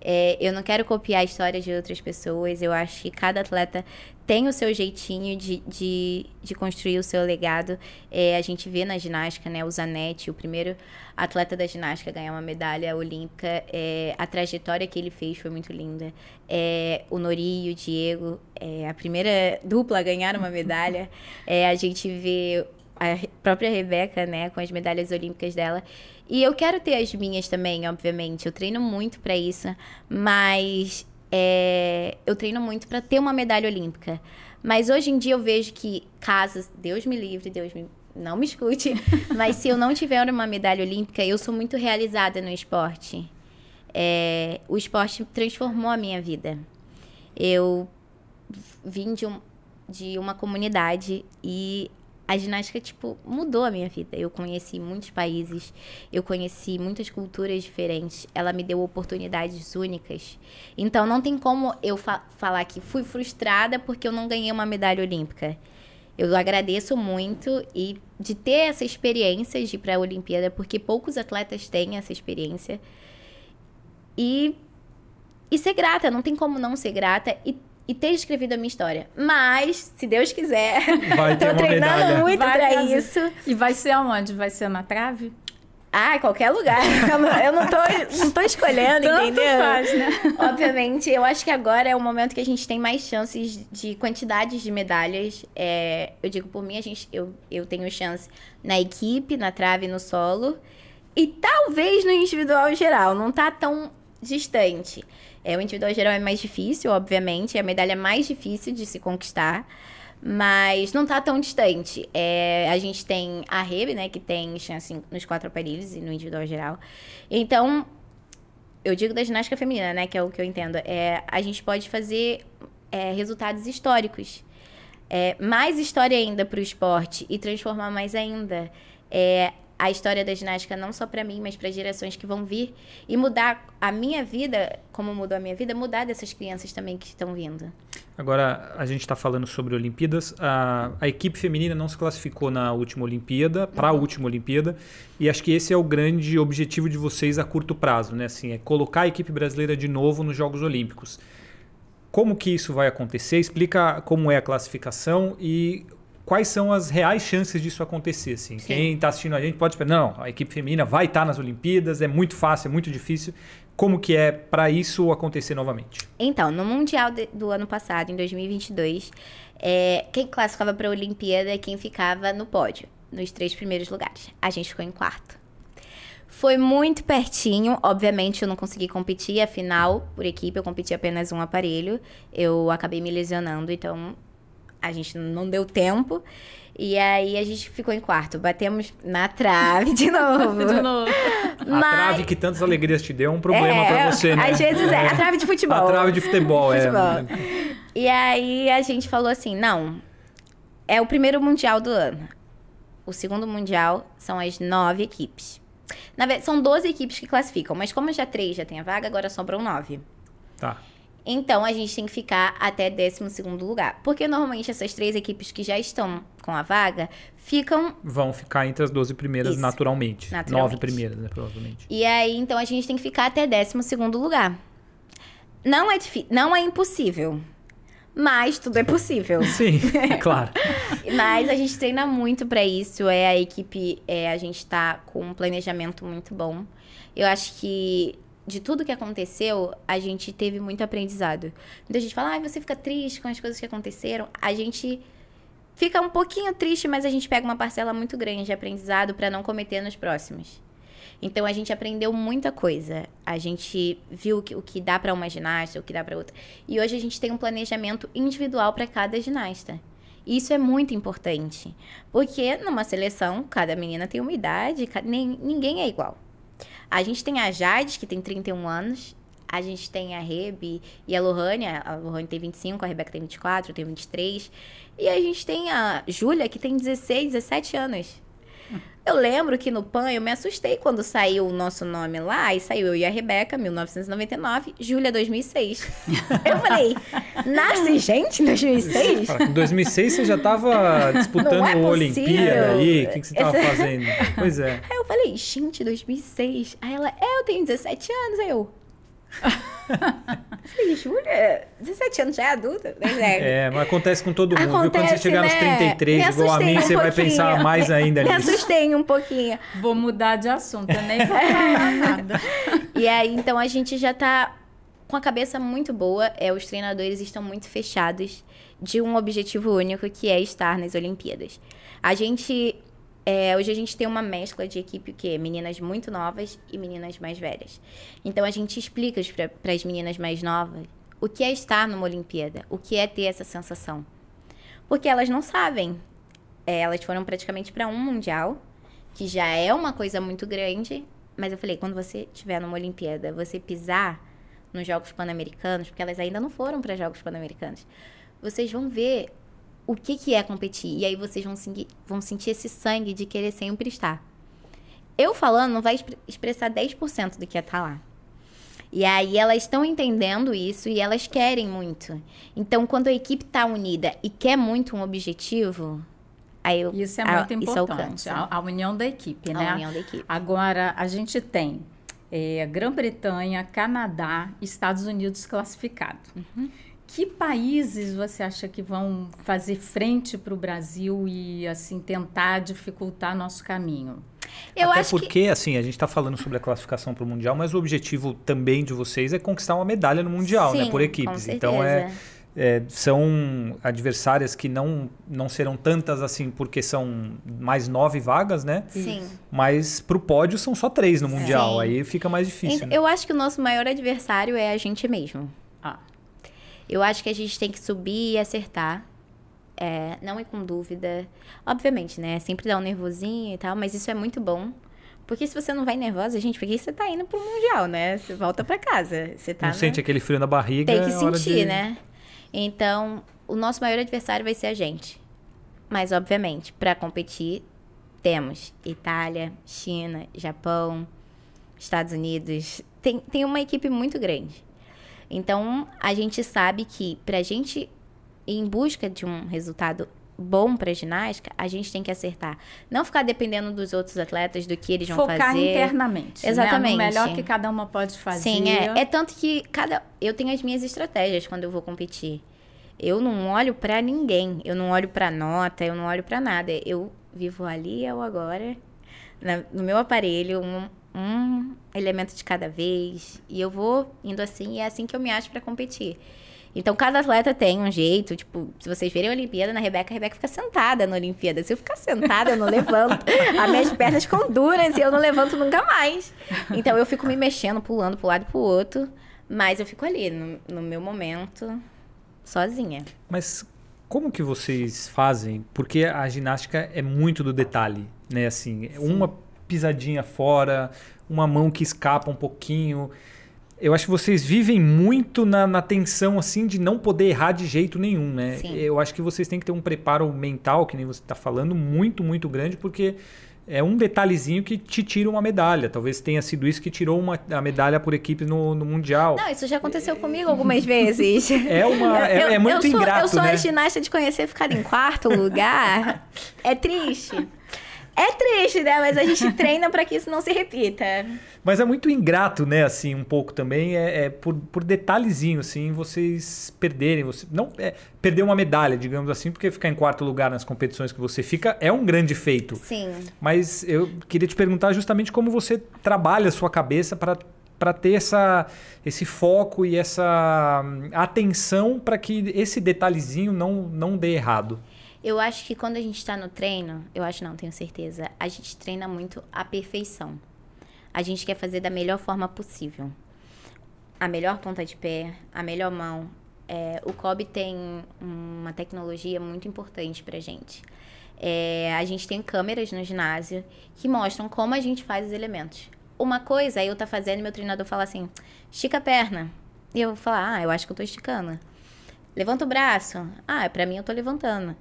É, eu não quero copiar a história de outras pessoas. Eu acho que cada atleta tem o seu jeitinho de, de, de construir o seu legado. É, a gente vê na ginástica, né? O Zanetti, o primeiro atleta da ginástica a ganhar uma medalha olímpica. É, a trajetória que ele fez foi muito linda. É, o Nori e o Diego, é, a primeira dupla a ganhar uma medalha. É, a gente vê a própria Rebeca, né, com as medalhas olímpicas dela. E eu quero ter as minhas também, obviamente. Eu treino muito para isso, mas é, eu treino muito para ter uma medalha olímpica. Mas hoje em dia eu vejo que casas, Deus me livre, Deus me não me escute, mas se eu não tiver uma medalha olímpica, eu sou muito realizada no esporte. É, o esporte transformou a minha vida. Eu vim de, um, de uma comunidade e a ginástica, tipo, mudou a minha vida. Eu conheci muitos países, eu conheci muitas culturas diferentes. Ela me deu oportunidades únicas. Então, não tem como eu fa falar que fui frustrada porque eu não ganhei uma medalha olímpica. Eu agradeço muito e de ter essa experiência de ir para a Olimpíada, porque poucos atletas têm essa experiência. E, e ser grata, não tem como não ser grata. E e ter escrevido a minha história. Mas, se Deus quiser, vai tô treinando medalha. muito vai pra isso. E vai ser aonde? Vai ser na trave? Ah, qualquer lugar. Eu não, eu não, tô, não tô escolhendo, Tanto entendeu? faz, né? Obviamente, eu acho que agora é o momento que a gente tem mais chances de quantidades de medalhas. É, eu digo por mim, a gente, eu, eu tenho chance na equipe, na trave, no solo. E talvez no individual geral. Não tá tão distante. É, o individual geral é mais difícil, obviamente. É a medalha mais difícil de se conquistar. Mas não tá tão distante. É, a gente tem a Rebe, né? Que tem chance nos quatro aparelhos e no individual geral. Então, eu digo da ginástica feminina, né? Que é o que eu entendo. É, a gente pode fazer é, resultados históricos. É, mais história ainda para o esporte e transformar mais ainda é, a história da ginástica não só para mim, mas para gerações que vão vir e mudar a minha vida, como mudou a minha vida, mudar dessas crianças também que estão vindo. Agora, a gente está falando sobre Olimpíadas. A, a, equipe feminina não se classificou na última Olimpíada, para a última Olimpíada, e acho que esse é o grande objetivo de vocês a curto prazo, né? Assim, é colocar a equipe brasileira de novo nos Jogos Olímpicos. Como que isso vai acontecer? Explica como é a classificação e quais são as reais chances disso acontecer. Assim. Quem está assistindo a gente pode esperar, não, a equipe feminina vai estar tá nas Olimpíadas, é muito fácil, é muito difícil. Como que é para isso acontecer novamente? Então, no Mundial de, do ano passado, em 2022, é, quem classificava para a Olimpíada é quem ficava no pódio, nos três primeiros lugares. A gente ficou em quarto. Foi muito pertinho, obviamente eu não consegui competir, afinal, por equipe, eu competi apenas um aparelho. Eu acabei me lesionando, então a gente não deu tempo. E aí a gente ficou em quarto. Batemos na trave de novo. de novo. Mas... A trave que tantas alegrias te deu é um problema é, pra você, né? Às vezes é. A trave de futebol. A trave de futebol, é. Futebol. E aí a gente falou assim: não, é o primeiro mundial do ano. O segundo mundial são as nove equipes. Na verdade, são 12 equipes que classificam, mas como já três já tem a vaga, agora sobram nove. Tá. Então a gente tem que ficar até 12 lugar. Porque normalmente essas três equipes que já estão com a vaga ficam. Vão ficar entre as 12 primeiras Isso, naturalmente. naturalmente. Nove primeiras, né? Provavelmente. E aí, então a gente tem que ficar até 12 lugar. Não é difícil, não é impossível. Mas tudo é possível. Sim, é claro. mas a gente treina muito para isso. É a equipe, é, a gente tá com um planejamento muito bom. Eu acho que de tudo que aconteceu, a gente teve muito aprendizado. Muita gente fala, ah, você fica triste com as coisas que aconteceram. A gente fica um pouquinho triste, mas a gente pega uma parcela muito grande de aprendizado para não cometer nos próximos. Então a gente aprendeu muita coisa. A gente viu o que, o que dá para uma ginasta, o que dá para outra. E hoje a gente tem um planejamento individual para cada ginasta. Isso é muito importante, porque numa seleção cada menina tem uma idade, nem, ninguém é igual. A gente tem a Jade, que tem 31 anos. A gente tem a Rebe e a Lohane. A Lohane tem 25, a Rebeca tem 24, eu tenho 23. E a gente tem a Júlia, que tem 16, 17 anos. Eu lembro que no PAN eu me assustei quando saiu o nosso nome lá, e saiu eu e a Rebeca, 1999, Júlia 2006. eu falei, nasce gente em 2006? Em 2006 você já estava disputando é Olimpíada aí, o que, que você estava fazendo? Pois é. Aí eu falei, gente, 2006? Aí ela, é, eu tenho 17 anos. Aí eu, Falei, Júlia, 17 anos já é adulta? É, é mas acontece com todo mundo. Acontece, Quando você chegar né? nos 33, igual a mim, um você vai pensar mais ainda nisso. Me assustei um pouquinho. Vou mudar de assunto, eu nem vou falar nada. E aí, então, a gente já tá com a cabeça muito boa. É, os treinadores estão muito fechados de um objetivo único, que é estar nas Olimpíadas. A gente é, hoje a gente tem uma mescla de equipe que é meninas muito novas e meninas mais velhas. Então a gente explica para as meninas mais novas o que é estar numa Olimpíada, o que é ter essa sensação. Porque elas não sabem. É, elas foram praticamente para um Mundial, que já é uma coisa muito grande. Mas eu falei, quando você estiver numa Olimpíada, você pisar nos Jogos Pan-Americanos, porque elas ainda não foram para Jogos Pan-Americanos, vocês vão ver o que, que é competir. E aí vocês vão, vão sentir esse sangue de querer sempre estar. Eu falando não vai expressar 10% do que é estar tá lá. E aí elas estão entendendo isso e elas querem muito. Então, quando a equipe está unida e quer muito um objetivo, aí eu, isso é muito a, importante. A, a, união da equipe, né? A união da equipe. Agora a gente tem é, Grã-Bretanha, Canadá, Estados Unidos classificados. Uhum. Que países você acha que vão fazer frente para o Brasil e assim tentar dificultar nosso caminho? Eu Até acho que porque, assim, a gente está falando sobre a classificação para o Mundial, mas o objetivo também de vocês é conquistar uma medalha no Mundial, né? Sim, Por com equipes. Então é, é, são adversárias que não, não serão tantas assim, porque são mais nove vagas, né? sim. Mas pro pódio são só três no Mundial. Sim. Aí fica mais difícil. Né? Eu acho que o nosso maior adversário é a gente mesmo. Ah, Eu acho que a gente tem que subir e acertar. É, não ir com dúvida. Obviamente, né? Sempre dá um nervosinho e tal, mas isso é muito bom. Porque se você não vai nervosa, gente, por que você tá indo pro Mundial, né? Você volta pra casa. Você tá Não na- sente aquele frio na barriga. Tem que é hora sentir, de- né? Então, o nosso maior adversário vai ser a gente. Mas, obviamente, para competir, temos Itália, China, Japão, Estados Unidos. Tem, tem uma equipe muito grande. Então, a gente sabe que pra gente ir em busca de um resultado bom pra ginástica, a gente tem que acertar. Não ficar dependendo dos outros atletas, do que eles vão focar fazer. internamente. Exatamente. Né? No melhor que cada uma pode fazer. Sim, é. É tanto que cada. Eu tenho as minhas estratégias quando eu vou competir. Eu não olho pra ninguém. Eu não olho pra nota, eu não olho pra nada. Eu vivo ali é o agora, na- no meu aparelho, um, um elemento de cada vez. E eu vou indo assim, e é assim que eu me acho pra competir. Então, cada atleta tem um jeito. Tipo, se vocês verem a Olimpíada na Rebeca, a Rebeca fica sentada na Olimpíada. Se eu ficar sentada, eu não levanto. As minhas pernas ficam duras e eu não levanto nunca mais. Então, eu fico me mexendo, pulando pro lado e pro outro. Mas eu fico ali, no, no meu momento, sozinha. Mas como que vocês fazem? Porque a ginástica é muito do detalhe, né? Assim, uma pisadinha fora, uma mão que escapa um pouquinho. Eu acho que vocês vivem muito na, na tensão, assim, de não poder errar de jeito nenhum, né? Sim. Eu acho que vocês têm que ter um preparo mental, que nem você está falando, muito, muito grande, porque é um detalhezinho que te tira uma medalha. Talvez tenha sido isso que tirou uma, a medalha por equipe no, no Mundial. Não, isso já aconteceu comigo algumas vezes. É, uma, é, Eu- é muito eu sou, ingrato, Eu sou né? a ginasta de conhecer ficar em quarto lugar. é triste. É triste, né? Mas a gente treina pra que isso não se repita. Mas é muito ingrato, né, assim, um pouco também, é, é por, por detalhezinho, assim, vocês perderem, você, não é, perder uma medalha, digamos assim, porque ficar em quarto lugar nas competições que você fica é um grande feito. Sim. Mas eu queria te perguntar justamente como você trabalha a sua cabeça para para ter essa, esse foco e essa hum, atenção para que esse detalhezinho não, não dê errado. Eu acho que quando a gente tá no treino, eu acho não, tenho certeza, a gente treina muito a perfeição. A gente quer fazer da melhor forma possível. A melhor ponta de pé, a melhor mão. É, o COB tem uma tecnologia muito importante pra gente. É, a gente tem câmeras no ginásio que mostram como a gente faz os elementos. Uma coisa é eu tá fazendo e meu treinador fala assim, estica a perna. E eu vou falar, ah, eu acho que eu tô esticando. Levanta o braço. Ah, pra mim eu tô levantando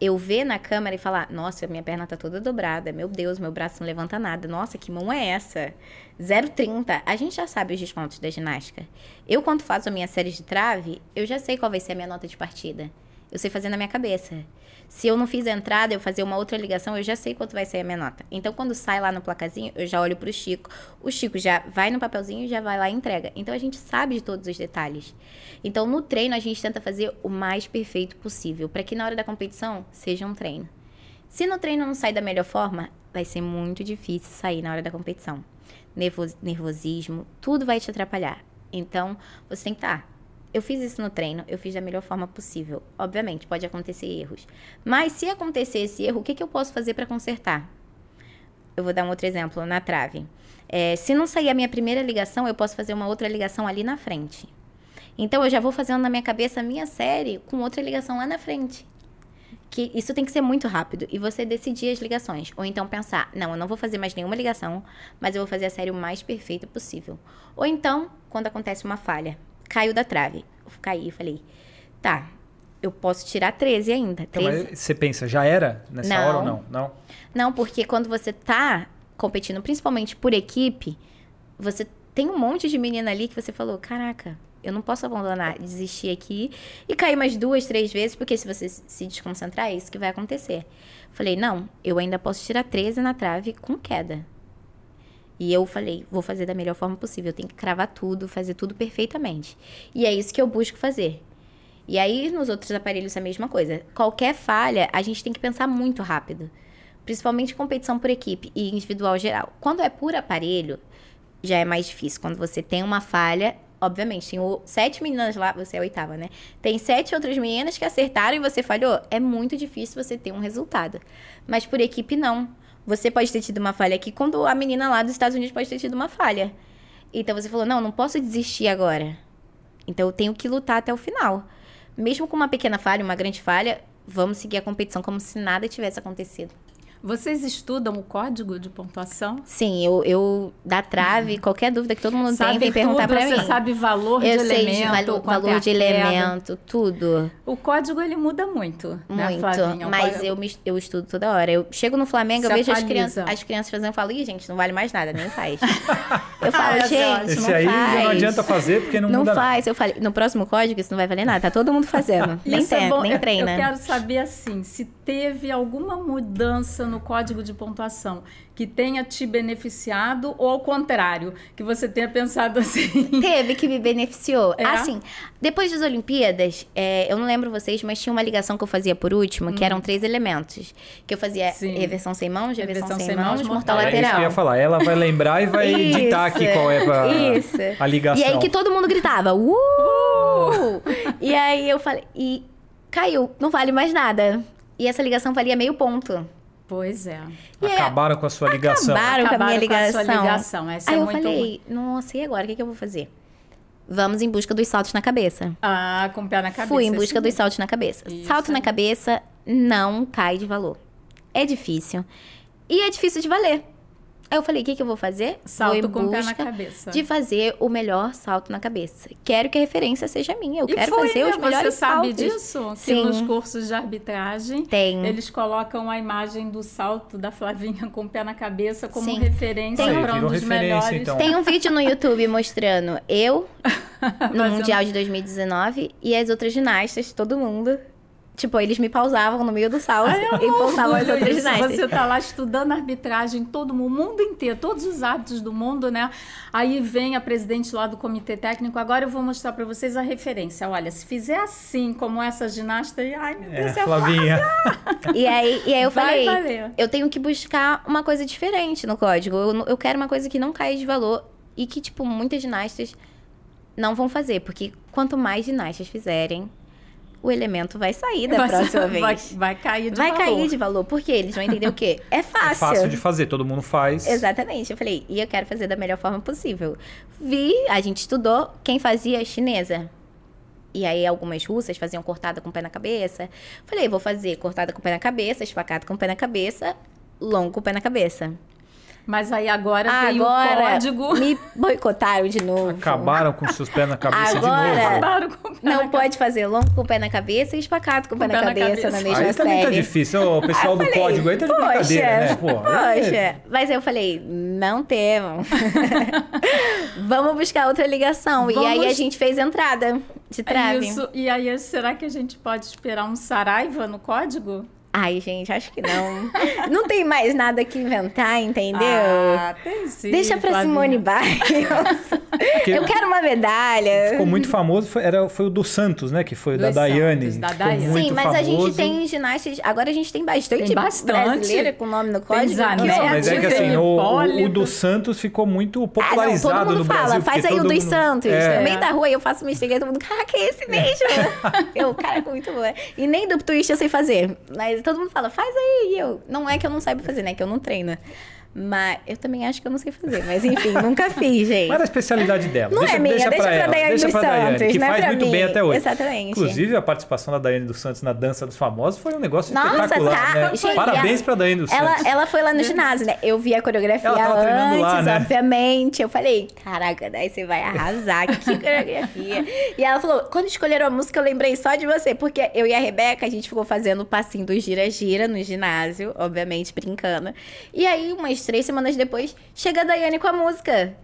eu ver na câmera e falar, nossa, minha perna tá toda dobrada, meu Deus, meu braço não levanta nada, nossa, que mão é essa? 0,30. A gente já sabe os descontos da ginástica. Eu, quando faço a minha série de trave, eu já sei qual vai ser a minha nota de partida. Eu sei fazer na minha cabeça. Se eu não fiz a entrada, eu fazer uma outra ligação, eu já sei quanto vai ser a minha nota. Então, quando sai lá no placazinho, eu já olho pro Chico. O Chico já vai no papelzinho e já vai lá e entrega. Então, a gente sabe de todos os detalhes. Então, no treino, a gente tenta fazer o mais perfeito possível, para que na hora da competição seja um treino. Se no treino não sair da melhor forma, vai ser muito difícil sair na hora da competição. Nervos- nervosismo, tudo vai te atrapalhar. Então, você tem que estar. Eu fiz isso no treino, eu fiz da melhor forma possível. Obviamente, pode acontecer erros. Mas se acontecer esse erro, o que, que eu posso fazer para consertar? Eu vou dar um outro exemplo na trave. É, se não sair a minha primeira ligação, eu posso fazer uma outra ligação ali na frente. Então, eu já vou fazendo na minha cabeça a minha série com outra ligação lá na frente que isso tem que ser muito rápido e você decidir as ligações. Ou então pensar, não, eu não vou fazer mais nenhuma ligação, mas eu vou fazer a série o mais perfeita possível. Ou então, quando acontece uma falha, caiu da trave. Eu caí e falei, tá, eu posso tirar 13 ainda. Então, 13. mas você pensa, já era nessa Não. hora ou não? Não? Não, porque quando você tá competindo, principalmente por equipe, você tem um monte de menina ali que você falou, caraca, eu não posso abandonar, desistir aqui e cair mais duas, três vezes, porque se você se desconcentrar, é isso que vai acontecer. Falei, não, eu ainda posso tirar 13 na trave com queda. E eu falei, vou fazer da melhor forma possível, eu tenho que cravar tudo, fazer tudo perfeitamente. E é isso que eu busco fazer. E aí, nos outros aparelhos, é a mesma coisa. Qualquer falha, a gente tem que pensar muito rápido. Principalmente competição por equipe e individual geral. Quando é por aparelho, já é mais difícil. Quando você tem uma falha, obviamente, tem o- sete meninas lá, você é a oitava, né? Tem sete outras meninas que acertaram e você falhou. É muito difícil você ter um resultado. Mas por equipe, não. Você pode ter tido uma falha aqui, quando a menina lá dos Estados Unidos pode ter tido uma falha. Então você falou: não, não posso desistir agora. Então eu tenho que lutar até o final. Mesmo com uma pequena falha, uma grande falha, vamos seguir a competição como se nada tivesse acontecido. Vocês estudam o código de pontuação? Sim, eu, eu da trave, qualquer dúvida que todo mundo tem, Sabe vem perguntar tudo, pra você mim. sabe valor de eu sei elemento, de valo- é valor de queda. elemento, tudo. O código ele muda muito, né, Muito. Flavinha? O mas eu, me- eu estudo toda hora. Eu chego no Flamengo, Se eu vejo as crianças, as crianças fazendo, eu falo, ih, gente, não vale mais nada, nem faz. eu falo, gente. Esse não aí faz. já não adianta fazer porque não, Não muda nada. faz. Eu falei, no próximo código isso não vai valer nada. Tá todo mundo fazendo. nem é tem, bom. nem Eu- treina. Eu quero saber assim, se teve alguma mudança no código de pontuação que tenha te beneficiado ou ao contrário, que você tenha pensado assim. Teve que me beneficiou. É? Assim, depois das Olimpíadas, é, eu não lembro vocês, mas tinha uma ligação que eu fazia por último, que eram três elementos. Que eu fazia Hum. Sim. reversão sem mãos, reversão, Reversão sem, sem mãos, mortal mortal É isso que eu lateral. ia falar. Ela vai lembrar e vai Isso. ditar aqui qual é pra, Isso. a ligação. E aí que todo mundo gritava, uh! e aí eu falei, e caiu, não vale mais nada. E essa ligação valia meio ponto. Pois é. E é- Acabaram com a sua ligação. Acabaram com a minha Acabaram com a ligação. sua ligação. Essa aí é eu muito falei, nossa, e agora? O que, que eu vou fazer? Vamos em busca dos saltos na cabeça. Ah, com o pé na cabeça. Fui em busca dos saltos na cabeça. Isso Salto na cabeça não cai de valor. É difícil. E é difícil de valer. Aí eu falei, o que, que eu vou fazer? Salto vou em com o pé na cabeça. de fazer o melhor salto na cabeça. Quero que a referência seja minha. Eu E quero foi, fazer né? os melhores Você sabe saltos. disso? Que Sim. nos cursos de arbitragem Tem. eles colocam a imagem do salto da Flavinha com o pé na cabeça como Sim. referência Tem- para um dos referência, melhores. então. Tem um vídeo no YouTube mostrando eu no Mundial de 2019 e as outras ginastas, todo mundo. Tipo, eles me pausavam no meio do salto Ai, e pausavam as outras isso. ginastas. Você tá lá estudando arbitragem, todo mundo, o mundo inteiro, todos os árbitros do mundo, né? Aí vem a presidente lá do comitê técnico. Agora eu vou mostrar para vocês a referência. Olha, se fizer assim, como essa ginasta, ai meu Deus, É, é Flavinha. E aí, e aí eu Vai falei, valer. eu tenho que buscar uma coisa diferente no código. Eu, eu quero uma coisa que não caia de valor e que, tipo, muitas ginastas não vão fazer. Porque quanto mais ginastas fizerem, o elemento vai sair da Vai- próxima vai, vez. vai cair de Vai valor. cair de valor. Porque eles vão entender o quê? É fácil. É fácil de fazer, todo mundo faz. Exatamente. Eu falei, e eu quero fazer da melhor forma possível. Vi, a gente estudou, quem fazia chinesa. E aí algumas russas faziam cortada com o pé na cabeça. Falei, vou fazer cortada com o pé na cabeça, espacata com o pé na cabeça, longo com o pé na cabeça. Mas aí agora, veio o código. me boicotaram de novo. Acabaram com seus pés na cabeça Agora- de novo. Acabaram com o pé Não na pode fazer longo com o pé na cabeça e espacata com o pé, Com na, o pé na cabeça, cabeça. na mesma Aí também tá série. difícil. Ô, O pessoal do falei, código aí tá de brincadeira, né? Pô, Poxa, mas eu falei, não temos. Vamos buscar outra ligação. E aí a Vamos- gente fez entrada de É trave. Isso. E aí, será que a gente pode esperar um Saraiva no código? Ai, gente, acho que não. não tem mais nada que inventar, entendeu? Ah, tem sim. Deixa pra Flavinha. Simone Biles. Eu quero uma medalha. ficou muito famoso, foi, era, foi o do Santos, né? Que foi da Daiane. Santos, da Ficou Daiane. muito Sim, mas a gente famoso. tem ginastas. Agora a gente tem bastante, Tem bastante. brasileira com nome no código. Zanetti, Não, mas é que assim, Tem o, o- o do Santos ficou muito Ah, não, popularizado todo mundo no fala, Brasil. faz aí o todo dos mundo- Santos. É. No meio da rua eu faço uma estrela e todo mundo, caraca, é esse mesmo. eu, caraca, muito boa. E nem do twist eu sei fazer. Mas todo mundo fala, faz aí. E eu, não é que eu não saiba fazer, né? Que eu não treino. Mas eu também acho que eu não sei fazer. Mas enfim, nunca fiz, gente. Mas era a especialidade dela. Não deixa, é minha, deixa, deixa pra pra ela. Daiane deixa dos pra Daiane, Santos, que não é faz muito mim. bem até hoje. Exatamente. Inclusive, a participação da Daiane dos Santos na Dança dos Famosos foi um negócio Nossa, espetacular, tá. né? Gente, Parabéns pra Daiane dos Ela, Santos. ela foi lá no ginásio, né? Eu vi a coreografia antes, lá, né? obviamente. Eu falei, caraca, daí você vai arrasar, que coreografia. e ela falou, quando escolheram a música, eu lembrei só de você, porque eu e a Rebeca, a gente ficou fazendo o passinho do gira-gira no ginásio, obviamente, brincando. E aí, umas três semanas depois, chega a Daiane com a música.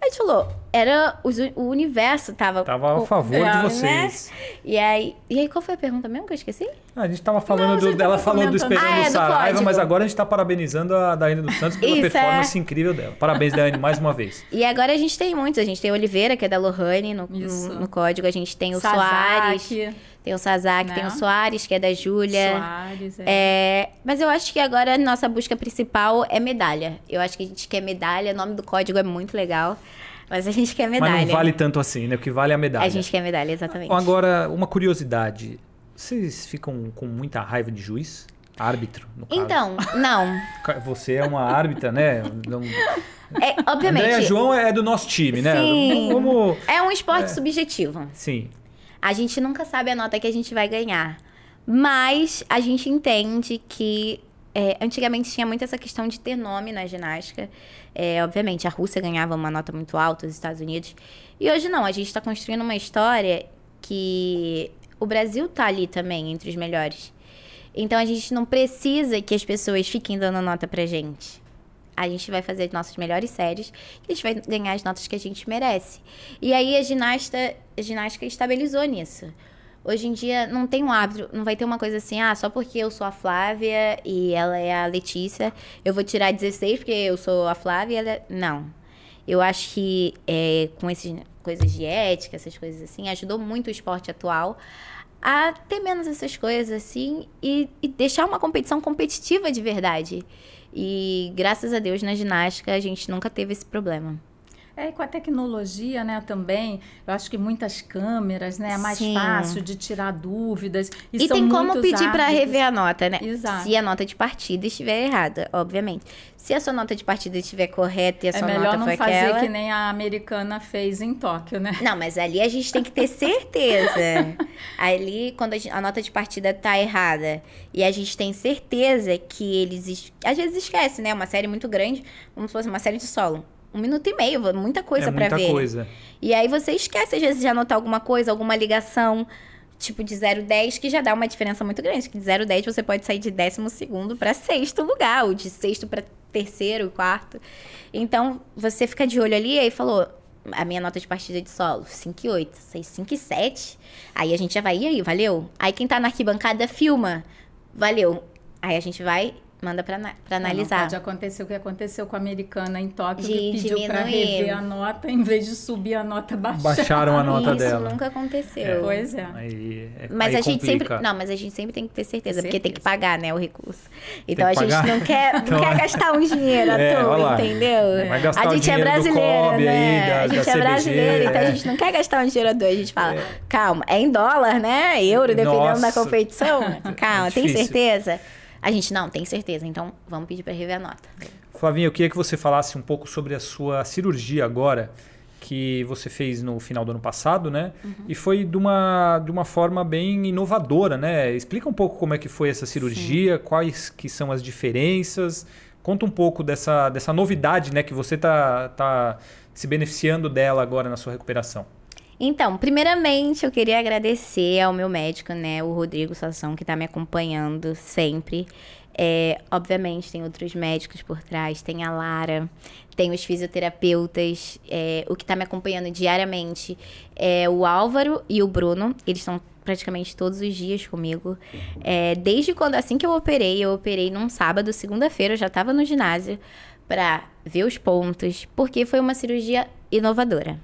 Aí a gente falou, era os- o universo tava Tava a favor É, de né? vocês. E aí, e aí qual foi a pergunta mesmo que eu esqueci? Ah, a gente tava falando Não, do, dela falou do. Esperando Ah, é, Saraiva, mas agora a gente tá parabenizando a Daiane dos Santos pela Isso, performance é. incrível dela. Parabéns, Daiane, mais uma vez. E agora a gente tem muitos. A gente tem o Oliveira, que é da Lohane, no, no, no código. A gente tem o Sazaki, Soares. Tem o Sazak, Né? tem o Soares, que é da Júlia. Soares, é. É, mas eu acho que agora a nossa busca principal é medalha. Eu acho que a gente quer medalha. O nome do código é muito legal. Mas a gente quer medalha. Mas não vale tanto assim, né? O que vale é a medalha. A gente quer medalha, exatamente. Agora, uma curiosidade. Vocês ficam com muita raiva de juiz? Árbitro, no caso. Então, não. Você é uma árbitra, né? Não... É, obviamente. Andréia João é do nosso time, né? Sim. Como... É um esporte subjetivo. Sim. A gente nunca sabe a nota que a gente vai ganhar. Mas a gente entende que é, antigamente tinha muito essa questão de ter nome na ginástica. É, obviamente, a Rússia ganhava uma nota muito alta, os Estados Unidos. E hoje não, a gente está construindo uma história que o Brasil tá ali também, entre os melhores. Então a gente não precisa que as pessoas fiquem dando nota pra gente. A gente vai fazer as nossas melhores séries e a gente vai ganhar as notas que a gente merece. E aí a ginasta, a ginástica estabilizou nisso. Hoje em dia não tem um árbitro, não vai ter uma coisa assim, ah, só porque eu sou a Flávia e ela é a Letícia, eu vou tirar 16 porque eu sou a Flávia e ela é... Não. Eu acho que é, com essas coisas de ética, essas coisas assim, ajudou muito o esporte atual a ter menos essas coisas assim e, e deixar uma competição competitiva de verdade. E graças a Deus na ginástica a gente nunca teve esse problema. É, e com a tecnologia, né, também, eu acho que muitas câmeras, né, é mais Sim. fácil de tirar dúvidas. E, E, tem como pedir pra árbitros. rever a nota, né? Exato. Se a nota de partida estiver errada, obviamente. Se a sua nota de partida estiver correta e a É sua melhor nota não foi fazer aquela... que nem a americana fez em Tóquio, né? Não, mas ali a gente tem que ter certeza. ali, quando a, gente- a nota de partida tá errada e a gente tem certeza que eles. es- Às vezes esquece, né? Uma série muito grande, como se fosse uma série de solo. Um minuto e meio, muita coisa é muita ver. coisa. E aí você esquece, às vezes, de anotar alguma coisa, alguma ligação, tipo de 0,10, que já dá uma diferença muito grande. Que de 0,10 você pode sair de décimo segundo para sexto lugar, ou de sexto para terceiro, quarto. Então, você fica de olho ali, aí falou, a minha nota de partida de solo, 5,8, 6, 5,7. Aí a gente já vai, e aí, valeu? Aí quem tá na arquibancada filma, valeu. Aí a gente vai, manda pra, ana- pra Não analisar. pode acontecer o que aconteceu com a americana em Tóquio, De que pediu para diminuir. rever a nota, em vez de subir a nota, baixar. Baixaram a nota Isso dela. nunca aconteceu. Pois é. Aí, é- Mas aí a gente complica. sempre. Não, mas a gente sempre tem que ter certeza, Ter porque tem que certeza. pagar, né, o recurso. Então a gente pagar? não quer, não Então, quer é. gastar um dinheiro à É, toa, entendeu? Vai gastar a gente é brasileiro, COB né? da- a gente da é CBG, brasileiro, então é. a gente não quer gastar um dinheiro à toa. A gente fala, calma, é em dólar, né? Euro, dependendo da Nossa. competição. Calma, É tem certeza? A gente não, tem certeza. Então vamos pedir pra rever a nota. Flavinha, eu queria que você falasse um pouco sobre a sua cirurgia agora, que você fez no final do ano passado, né? Uhum. E foi de uma, de uma forma bem inovadora, né? Explica um pouco como é que foi essa cirurgia, quais que são as diferenças. Conta um pouco dessa, dessa novidade, né? Que você tá, tá se beneficiando dela agora na sua recuperação. Então, primeiramente, eu queria agradecer ao meu médico, né, o Rodrigo Sassão, que está me acompanhando sempre. É, obviamente, tem outros médicos por trás, tem a Lara, tem os fisioterapeutas. é, o que está me acompanhando diariamente é o Álvaro e o Bruno. Eles estão praticamente todos os dias comigo. É, desde quando, assim que eu operei, eu operei num sábado, segunda-feira, eu já estava no ginásio para ver os pontos, porque foi uma cirurgia inovadora.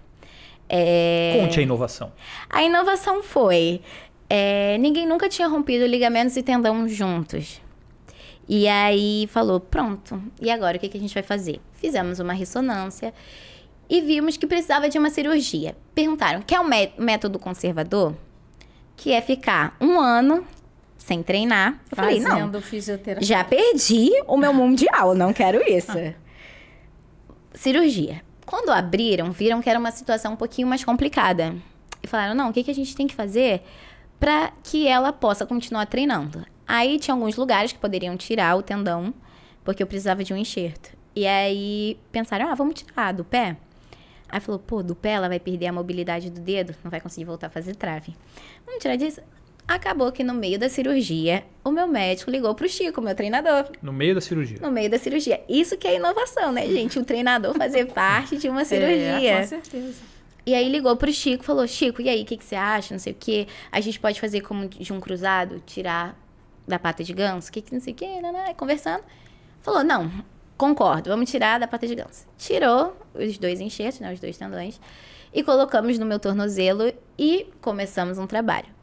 É, Conte a inovação. a inovação foi: é, ninguém nunca tinha rompido ligamentos e tendão juntos. E aí falou: pronto, e agora o que, que a gente vai fazer? Fizemos uma ressonância e vimos que precisava de uma cirurgia. Perguntaram: quer um mé- método conservador? Que é ficar um ano sem treinar. Eu falei: não, Fazendo fisioterapia. já perdi o meu mundial, não quero isso. Cirurgia. Quando abriram, viram que era uma situação um pouquinho mais complicada. E falaram: não, o que, que a gente tem que fazer para que ela possa continuar treinando? Aí tinha alguns lugares que poderiam tirar o tendão, porque eu precisava de um enxerto. E aí pensaram: ah, vamos tirar do pé. Aí falou: pô, do pé ela vai perder a mobilidade do dedo, não vai conseguir voltar a fazer trave. Vamos tirar disso? Acabou que no meio da cirurgia, o meu médico ligou pro Chico, meu treinador. No meio da cirurgia. No meio da cirurgia. Isso que é inovação, né, gente? O treinador fazer parte de uma cirurgia. É, com certeza. E aí ligou pro Chico, falou: Chico, e aí, o que, que você acha? Não sei o quê. A gente pode fazer como de um cruzado, tirar da pata de ganso? O que, que não sei o quê, né, né? Conversando. Falou: não, concordo, vamos tirar da pata de ganso. Tirou os dois enxertos, né? Os dois tendões. E colocamos no meu tornozelo e começamos um trabalho.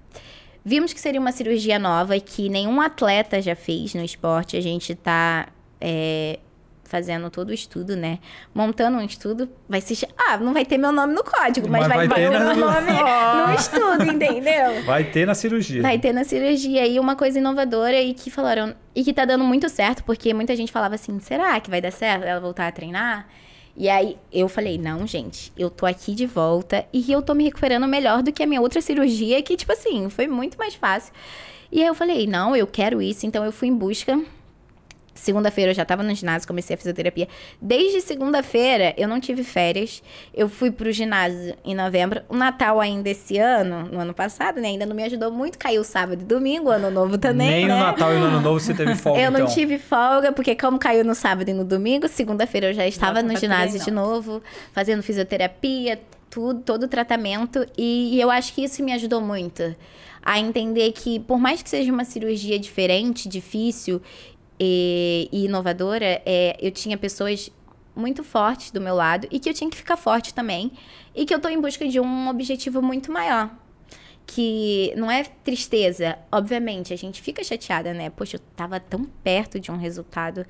Vimos que seria uma cirurgia nova que nenhum atleta já fez no esporte. A gente tá é, fazendo todo o estudo, né? Montando um estudo, vai se. Ah, não vai ter meu nome no código, mas, Mas vai, vai ter ter meu na- nome no estudo, entendeu? Vai ter na cirurgia. Vai ter na cirurgia e uma coisa inovadora e que falaram. E que tá dando muito certo, porque muita gente falava assim: será que vai dar certo ela voltar a treinar? E aí eu falei: não, gente, eu tô aqui de volta e eu tô me recuperando melhor do que a minha outra cirurgia, que, tipo assim, foi muito mais fácil. E aí eu falei: não, eu quero isso, então eu fui em busca. Segunda-feira eu já tava no ginásio, comecei a fisioterapia. Desde segunda-feira eu não tive férias. Eu fui pro ginásio em novembro. O Natal ainda esse ano, no ano passado, né? Ainda não me ajudou muito. Caiu sábado e domingo, ano novo também, Nem né? no Natal e no Ano Novo você teve folga, Eu não então. tive folga, porque como caiu no sábado e no domingo, segunda-feira eu já estava Já no ginásio de novo, fazendo fisioterapia, tudo, todo o tratamento. E, e eu acho que isso me ajudou muito. A entender que, por mais que seja uma cirurgia diferente, difícil e, e inovadora, é, eu tinha pessoas muito fortes do meu lado e que eu tinha que ficar forte também. E que eu tô em busca de um objetivo muito maior que não é tristeza. Obviamente, a gente fica chateada, né? Poxa, eu tava tão perto de um resultado.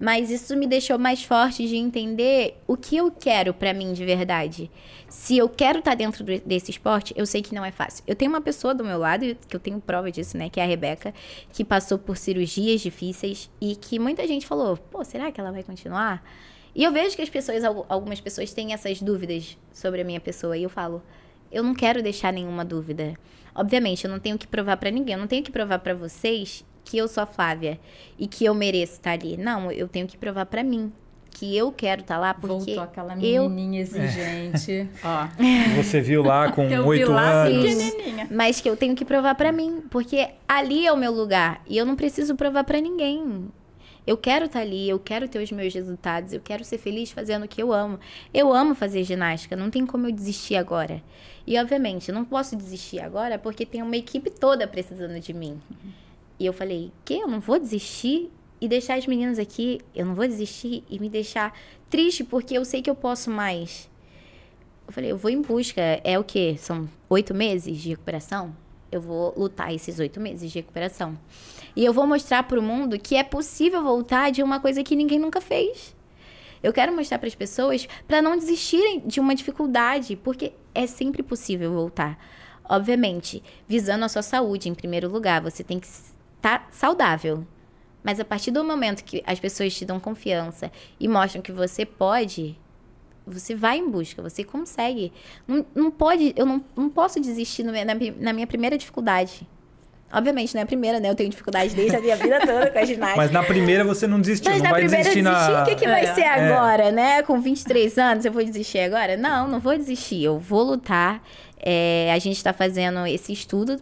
Mas isso me deixou mais forte de entender o que eu quero pra mim de verdade. Se eu quero estar dentro do- desse esporte, eu sei que não é fácil. Eu tenho uma pessoa do meu lado, que eu tenho prova disso, né? Que é a Rebeca, que passou por cirurgias difíceis e que muita gente falou: pô, será que ela vai continuar? E eu vejo que as pessoas, al- algumas pessoas têm essas dúvidas sobre a minha pessoa. E eu falo: eu não quero deixar nenhuma dúvida. Obviamente, eu não tenho que provar pra ninguém. Eu não tenho que provar pra vocês que eu sou a Flávia e que eu mereço estar ali. Não, eu tenho que provar pra mim que eu quero estar lá porque Voltou aquela eu menininha exigente. Ó. Você viu lá com eu oito lá anos. pequenininha. mas que eu tenho que provar pra mim, porque ali é o meu lugar e eu não preciso provar pra ninguém. Eu quero estar ali, eu quero ter os meus resultados, eu quero ser feliz fazendo o que eu amo. Eu amo fazer ginástica, não tem como eu desistir agora. E obviamente, eu não posso desistir agora porque tem uma equipe toda precisando de mim. E eu falei, que eu não vou desistir e deixar as meninas aqui, eu não vou desistir e me deixar triste porque eu sei que eu posso mais. Eu falei, eu vou em busca. É o quê? São oito meses de recuperação? Eu vou lutar esses oito meses de recuperação. E eu vou mostrar pro mundo que é possível voltar de uma coisa que ninguém nunca fez. Eu quero mostrar para as pessoas para não desistirem de uma dificuldade, porque é sempre possível voltar. Obviamente, visando a sua saúde em primeiro lugar, você tem que estar saudável. Mas a partir do momento que as pessoas te dão confiança e mostram que você pode, você vai em busca, você consegue. Não, não pode, eu não, não posso desistir no- na, na minha primeira dificuldade. Obviamente, não é a primeira, né? Eu tenho dificuldade desde a minha vida toda com a ginástica. Mas na primeira você não desistiu, Mas não na vai primeira desistir eu desisti, na. o que, que vai É. ser agora, né? Com 23 anos, eu vou desistir agora? Não, não vou desistir. Eu vou lutar. É, a gente tá fazendo esse estudo.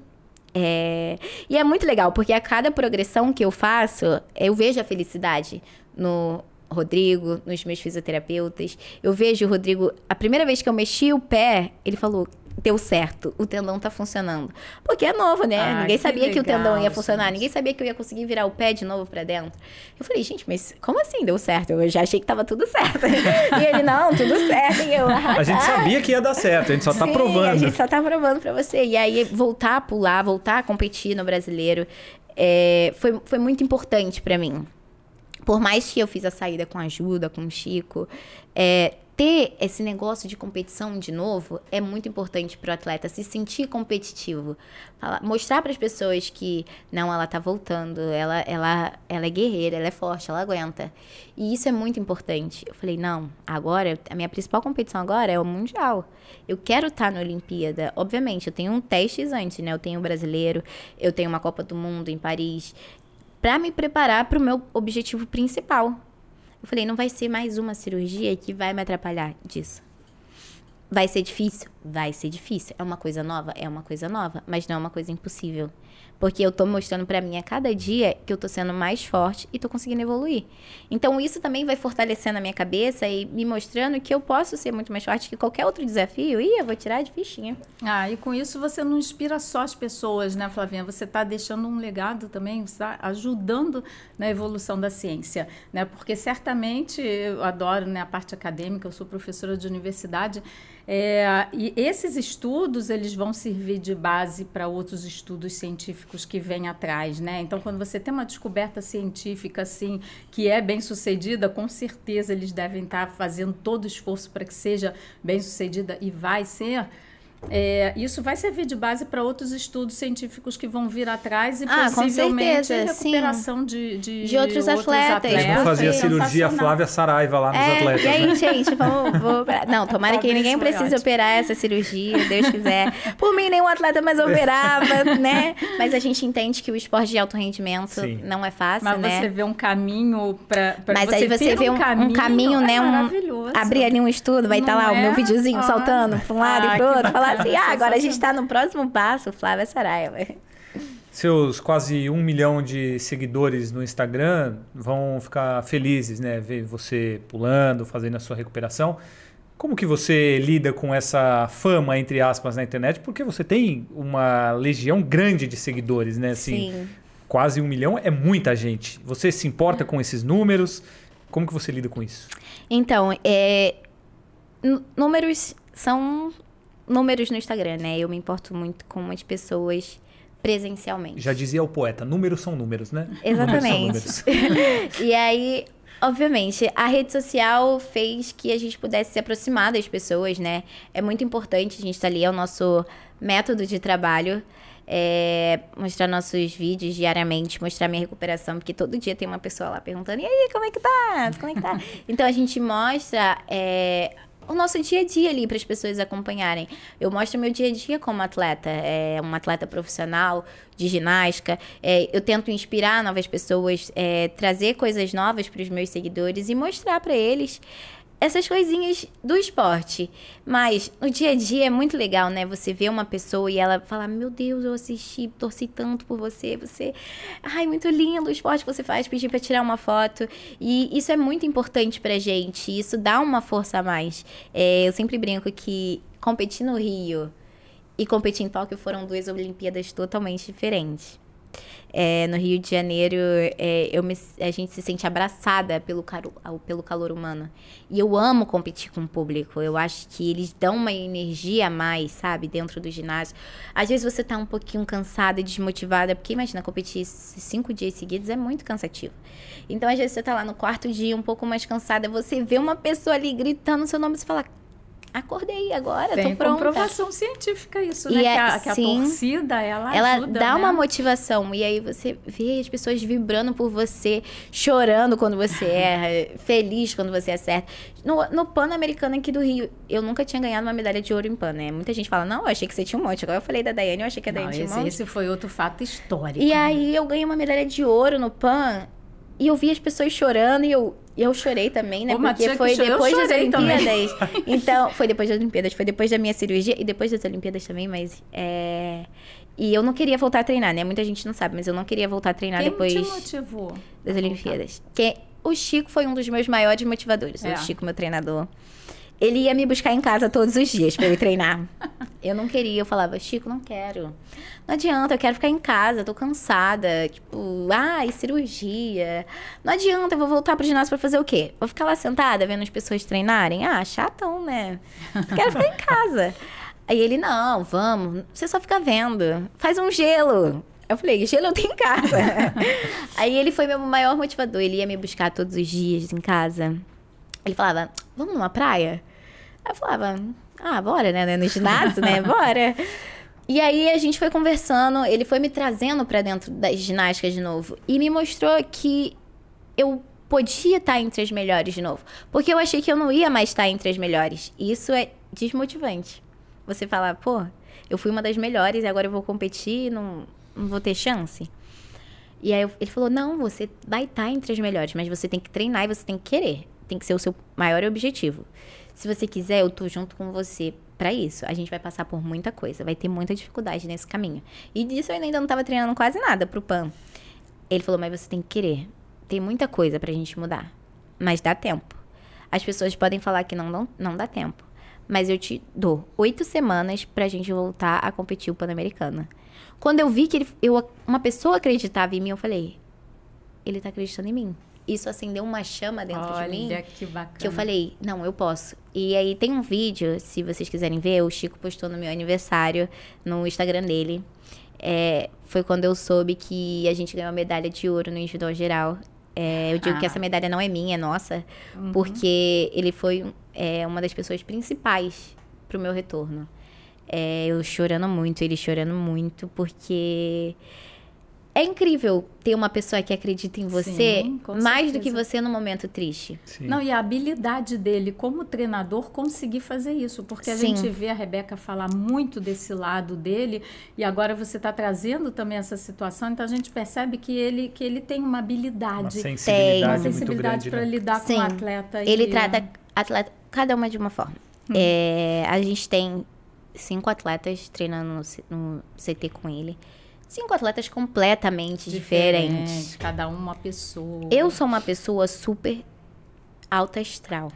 É, e é muito legal, porque a cada progressão que eu faço, eu vejo a felicidade no Rodrigo, nos meus fisioterapeutas. Eu vejo o Rodrigo, a primeira vez que eu mexi o pé, ele falou. Deu certo, o tendão tá funcionando. Porque é novo, né? Ah, Ninguém que sabia que o tendão ia legal, funcionar, gente. ninguém sabia que eu ia conseguir virar o pé de novo pra dentro. Eu falei, gente, mas como assim deu certo? Eu já achei que tava tudo certo. e ele, não, tudo certo. E eu, ah, A gente tá. sabia que ia dar certo, a gente só tá Sim, provando. A gente só tá provando pra você. E aí, voltar a pular, voltar a competir no brasileiro, é, foi, foi muito importante pra mim. Por mais que eu fiz a saída com ajuda, com o Chico, é, ter esse negócio de competição de novo é muito importante pro atleta se sentir competitivo. Mostrar para as pessoas que, não, ela tá voltando, ela, ela, ela é guerreira, ela é forte, ela aguenta. E isso é muito importante. Eu falei, não, agora, a minha principal competição agora é o Mundial. Eu quero estar na Olimpíada. Obviamente, eu tenho um testes antes, né? Eu tenho o brasileiro, eu tenho uma Copa do Mundo em Paris, para me preparar para o meu objetivo principal. Eu falei, não vai ser mais uma cirurgia que vai me atrapalhar disso. Vai ser difícil? Vai ser difícil. É uma coisa nova? É uma coisa nova, mas não é uma coisa impossível. Porque eu tô mostrando para mim a cada dia que eu tô sendo mais forte e tô conseguindo evoluir. Então isso também vai fortalecendo a minha cabeça e me mostrando que eu posso ser muito mais forte que qualquer outro desafio. E eu vou tirar de fichinha. Ah, e com isso você não inspira só as pessoas, né, Flavinha? Você está deixando um legado também, está ajudando na evolução da ciência, né? Porque certamente eu adoro né, a parte acadêmica, eu sou professora de universidade. É, e esses estudos eles vão servir de base para outros estudos científicos que vêm atrás, né? Então, quando você tem uma descoberta científica assim que é bem sucedida, com certeza eles devem estar fazendo todo o esforço para que seja bem sucedida e vai ser. É, isso vai servir de base para outros estudos científicos que vão vir atrás e Ah, possivelmente certeza, a recuperação de, de, De outros atletas, Eles vão fazer a Porque- cirurgia. Flávia Saraiva lá nos É, atletas. e aí, né? gente, vamos. Não, tomara que ninguém precise ótimo. operar essa cirurgia, Deus quiser. Por mim, nenhum atleta mais operava, né? Mas a gente entende que o esporte de alto rendimento Sim. não é fácil, Mas né? você vê um caminho para Mas aí você vê um, um caminho, né? é Um, maravilhoso. abrir ali um estudo, vai estar Não lá o meu é? videozinho Ah. saltando pra um lado Ah, e pro que outro. Falar assim, ah, agora a gente sensacional. tá no próximo passo, Flávia Saraiva. Seus quase um milhão de seguidores no Instagram vão ficar felizes, né? Ver você pulando, fazendo a sua recuperação. Como que você lida com essa fama, entre aspas, na internet? Porque você tem uma legião grande de seguidores, né? Assim, Sim. Quase um milhão é muita gente. Você se importa com esses números? Como que você lida com isso? Então, é, números são números no Instagram, né? Eu me importo muito com as pessoas presencialmente. Já dizia o poeta, números são números, né? Exatamente. Números números. E aí, obviamente, a rede social fez que a gente pudesse se aproximar das pessoas, né? É muito importante, a gente tá ali, é o nosso método de trabalho. é, mostrar nossos vídeos diariamente, mostrar minha recuperação, porque todo dia tem uma pessoa lá perguntando, e aí, como é que tá? Como é que tá? Então a gente mostra é, o nosso dia a dia ali para as pessoas acompanharem. Eu mostro meu dia a dia como atleta, é, uma atleta profissional de ginástica. É, eu tento inspirar novas pessoas, é, trazer coisas novas para os meus seguidores e mostrar para eles essas coisinhas do esporte. Mas no dia a dia é muito legal, né? Você vê uma pessoa e ela fala: Meu Deus, eu assisti, torci tanto por você. Você. Ai, muito lindo o esporte que você faz, pedi pra tirar uma foto. E isso é muito importante pra gente. Isso dá uma força a mais. É, eu sempre brinco que competir no Rio e competir em Tóquio foram duas Olimpíadas totalmente diferentes. É, no Rio de Janeiro, é, eu me- a gente se sente abraçada pelo, caro- pelo calor humano. E eu amo competir com o público. Eu acho que eles dão uma energia a mais, sabe, dentro do ginásio. Às vezes você tá um pouquinho cansada e desmotivada, porque imagina, competir cinco dias seguidos é muito cansativo. Então, às vezes você tá lá no quarto dia, um pouco mais cansada, você vê uma pessoa ali gritando seu nome e você fala. Acordei agora, Tem tô pronta. comprovação científica isso, E né? é- que, a, que a sim. torcida, ela, Ela ajuda, dá né? uma motivação. E aí você vê as pessoas vibrando por você, chorando quando você erra, feliz quando você acerta. No, no Pan-Americano aqui do Rio, eu nunca tinha ganhado uma medalha de ouro em Pan, né? Muita gente fala, não, eu achei que você tinha um monte. Agora eu falei da Daiane, eu achei que a Não, Daiane tinha um esse, monte. esse foi outro fato histórico. E né? aí eu ganhei uma medalha de ouro no Pan. E eu vi as pessoas chorando e eu, e eu chorei também, né? Ô, Porque foi depois das também. Olimpíadas. Então, foi depois das Olimpíadas, foi depois da minha cirurgia e depois das Olimpíadas também, mas é. E eu não queria voltar a treinar, né? Muita gente não sabe, mas eu não queria voltar a treinar Quem depois te motivou? das Olimpíadas. Que o Chico foi um dos meus maiores motivadores. É. O Chico, meu treinador. Ele ia me buscar em casa todos os dias pra eu treinar. eu não queria, eu falava, Chico, não quero. Não adianta, eu quero ficar em casa, tô cansada. Tipo, ai, cirurgia. Não adianta, eu vou voltar pro ginásio pra fazer o quê? Vou ficar lá sentada vendo as pessoas treinarem? Ah, chatão, né? Quero ficar em casa. Aí ele, não, vamos, você só fica vendo. Faz um gelo. Eu falei, gelo eu tenho em casa. Aí ele foi meu maior motivador. Ele ia me buscar todos os dias em casa. Ele falava, vamos numa praia? Aí eu falava, ah, bora, né? No ginásio, né? Bora. E aí a gente foi conversando, ele foi me trazendo pra dentro das ginásticas de novo. E me mostrou que eu podia estar entre as melhores de novo. Porque eu achei que eu não ia mais estar entre as melhores. E isso é desmotivante. Você falar, pô, eu fui uma das melhores e agora eu vou competir não, não vou ter chance. E aí eu- ele falou: não, você vai estar entre as melhores, mas você tem que treinar e você tem que querer. Tem que ser o seu maior objetivo. Se você quiser, eu tô junto com você para isso. A gente vai passar por muita coisa, vai ter muita dificuldade nesse caminho. E disso eu ainda não tava treinando quase nada pro PAN. Ele falou: "Mas você tem que querer. Tem muita coisa pra gente mudar, mas dá tempo. As pessoas podem falar que não não, não dá tempo, mas eu te dou oito semanas pra gente voltar a competir o Pan-Americano." Quando eu vi que ele, eu, uma pessoa acreditava em mim, eu falei: "Ele tá acreditando em mim." Isso acendeu uma chama dentro Olha, de mim que bacana. que eu falei, não, eu posso. E aí tem um vídeo, se vocês quiserem ver, o Chico postou no meu aniversário no Instagram dele. É, foi quando eu soube que a gente ganhou a medalha de ouro no individual geral. É, eu digo Ah. que essa medalha não é minha, é nossa, porque ele foi é, uma das pessoas principais pro meu retorno. É, eu chorando muito, ele chorando muito, porque é incrível ter uma pessoa que acredita em você Sim, mais do que você no momento triste. Sim. Não, e a habilidade dele como treinador conseguir fazer isso, porque a Sim. gente vê a Rebeca falar muito desse lado dele e agora você está trazendo também essa situação, então a gente percebe que ele que ele tem uma uma habilidade, sensibilidade uma muito sensibilidade para né? lidar com o atleta. e- Ele trata atleta, cada uma de uma forma. É, a gente tem cinco atletas treinando no, no CT com ele. Cinco atletas completamente diferentes. diferente, cada uma pessoa. Eu sou uma pessoa super alta astral.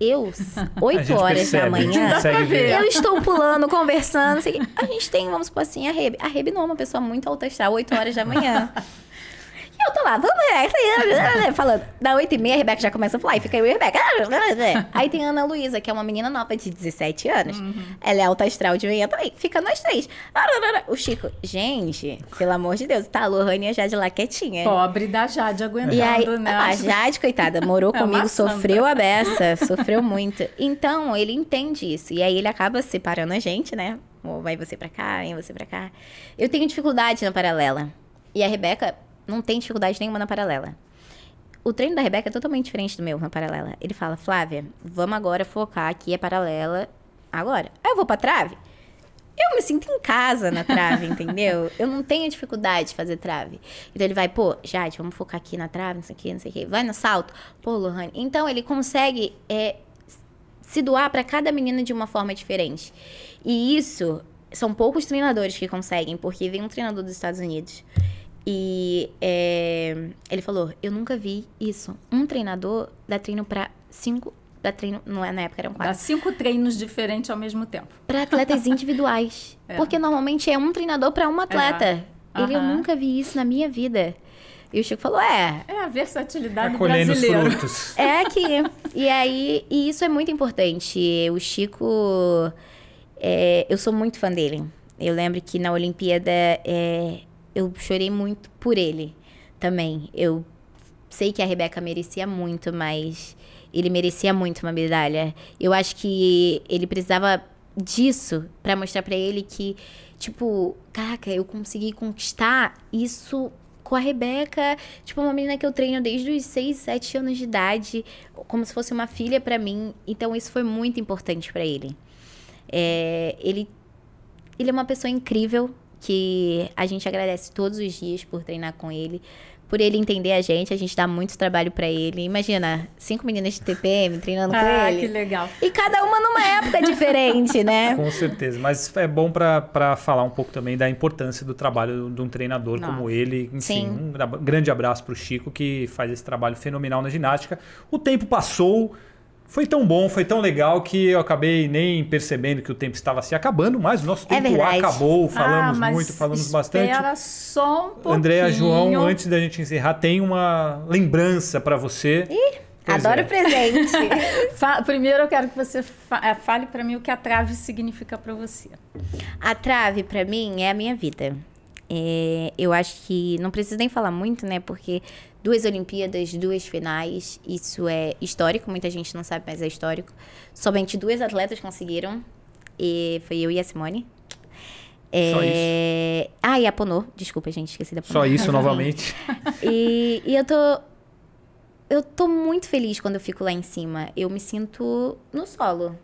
Eu, A 8 gente horas da percebe, a gente manhã, eu estou pulando, conversando. que- A gente tem, vamos supor assim, a Rebe. A Rebe não é uma pessoa muito alta astral, 8 horas da manhã. E eu tô lá, vamos, falando. Da 8 e meia, a Rebeca já começa a falar, e fica eu e a Rebeca. Aí tem a Ana Luísa, que é uma menina nova de 17 anos. Ela é alta astral de manhã também. Fica nós três. O Chico, gente, pelo amor de Deus, tá a Lohane já de lá quietinha. Pobre da Jade aguentando, E aí, né? a Jade, coitada, morou É comigo, sofreu a beça, sofreu muito. Então, ele entende isso. E aí, ele acaba separando a gente, né? Ou vai você pra cá, vem você pra cá. Eu tenho dificuldade na paralela. E a Rebeca não tem dificuldade nenhuma na paralela. O treino da Rebeca é totalmente diferente do meu na paralela. Ele fala, Flávia, vamos agora focar aqui a paralela agora. Aí eu vou pra trave. Eu me sinto em casa na trave, entendeu? Eu não tenho dificuldade de fazer trave. Então ele vai, pô, Jade, vamos focar aqui na trave, não sei o que, não sei o que. Vai no salto. Pô, Lohane. Então ele consegue é, se doar para cada menina de uma forma diferente. E isso são poucos treinadores que conseguem, porque vem um treinador dos Estados Unidos. E é, ele falou: Eu nunca vi isso. Um treinador dá treino para cinco. Dá treino. Não é na época, eram quatro Dá cinco treinos diferentes ao mesmo tempo. para atletas individuais. É. Porque normalmente é um treinador para um atleta. Ele eu nunca vi isso na minha vida. E o Chico falou: é, É a versatilidade Tá brasileira. frutos. é aqui. e aí, e isso é muito importante. O Chico, é, eu sou muito fã dele. Eu lembro que na Olimpíada é, eu chorei muito por ele também. Eu sei que a Rebeca merecia muito, mas ele merecia muito uma medalha. Eu acho que ele precisava disso pra mostrar pra ele que, tipo, caraca, eu consegui conquistar isso com a Rebeca, tipo, uma menina que eu treino desde os 6, 7 anos de idade, como se fosse uma filha pra mim. Então isso foi muito importante pra ele. É, ele ele é uma pessoa incrível que a gente agradece todos os dias por treinar com ele, por ele entender a gente, a gente dá muito trabalho pra ele. Imagina, cinco meninas de TPM treinando com Ah, ele. que legal. E cada uma numa época diferente, né? Com certeza. Mas é bom para falar um pouco também da importância do trabalho de um treinador Nossa. como ele. Enfim, Sim. um gra- grande abraço para o Chico, que faz esse trabalho fenomenal na ginástica. O tempo passou. Foi tão bom, foi tão legal que eu acabei nem percebendo que o tempo estava se acabando, mas o nosso É tempo verdade. acabou, falamos ah, mas muito, falamos bastante. Só um pouquinho. Andréa João, antes da gente encerrar, tem uma lembrança para você. Pois Adoro é. presente. Primeiro eu quero que você eh, fale para mim o que a trave significa para você. A trave, pra mim, é a minha vida. É, eu acho que não preciso nem falar muito, né? Porque duas Olimpíadas, duas finais, isso é histórico. Muita gente não sabe, mas é histórico. Somente duas atletas conseguiram. E foi eu e a Simone. Só É... Ah, e a Ponô. Desculpa, gente, esqueci da Ponô. Só isso novamente. E, e eu tô. Eu tô muito feliz quando eu fico lá em cima. Eu me sinto no solo.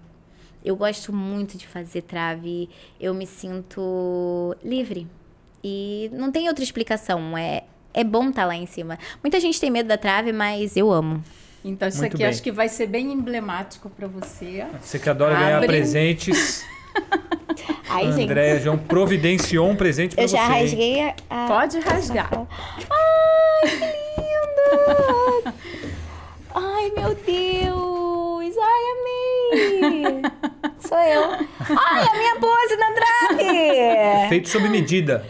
Eu gosto muito de fazer trave. Eu me sinto livre. E não tem outra explicação. É, é bom estar lá em cima. Muita gente tem medo da trave, mas eu amo. Então isso Muito aqui bem. acho que vai ser bem emblemático para você. Você que adora ganhar Abre. presentes. Ai, A gente. Andréia João providenciou um presente pra Eu você. já hein? rasguei a. a- Pode rasgar. Ai, que lindo! Ai, meu Deus! Ai, amei! Sou eu. Ai, a minha pose na trave! Feito sob medida.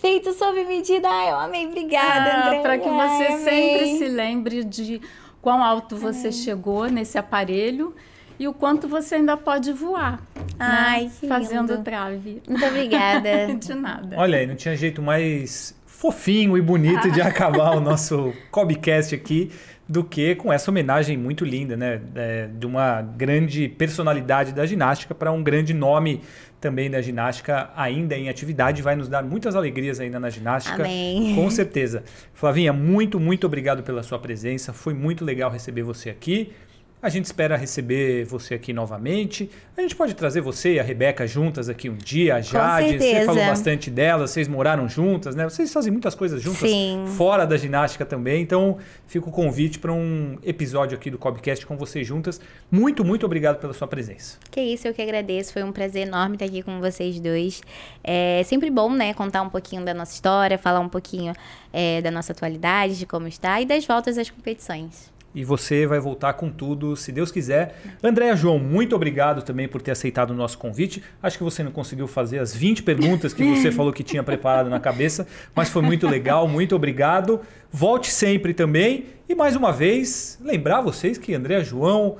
Feito sob medida. Ai, eu amei. Obrigada, Ah, André. para que você Ai, sempre amei. se lembre de quão alto você chegou nesse aparelho e o quanto você ainda pode voar. Ai, né? que Fazendo lindo. trave. Muito obrigada. De nada. Olha aí, não tinha jeito mais fofinho e bonito de acabar o nosso Cobcast aqui do que com essa homenagem muito linda, né? É, de uma grande personalidade da ginástica para um grande nome também da ginástica ainda em atividade. Vai nos dar muitas alegrias ainda na ginástica. Amém. Com certeza. Flavinha, muito, muito obrigado pela sua presença. Foi muito legal receber você aqui. A gente espera receber você aqui novamente. A gente pode trazer você e a Rebeca juntas aqui um dia, a Jade. Você falou bastante dela, vocês moraram juntas, né? Vocês fazem muitas coisas juntas Sim. fora da ginástica também. Então, fica o convite para um episódio aqui do Cobcast com vocês juntas. Muito, muito obrigado pela sua presença. Que isso, eu que agradeço. Foi um prazer enorme estar aqui com vocês dois. É sempre bom, né, contar um pouquinho da nossa história, falar um pouquinho é, da nossa atualidade, de como está e das voltas às competições. E você vai voltar com tudo, se Deus quiser. Andréa João, muito obrigado também por ter aceitado o nosso convite. Acho que você não conseguiu fazer as 20 perguntas que você falou que tinha preparado na cabeça, mas foi muito legal, muito obrigado. Volte sempre também. E mais uma vez, lembrar vocês que Andréa João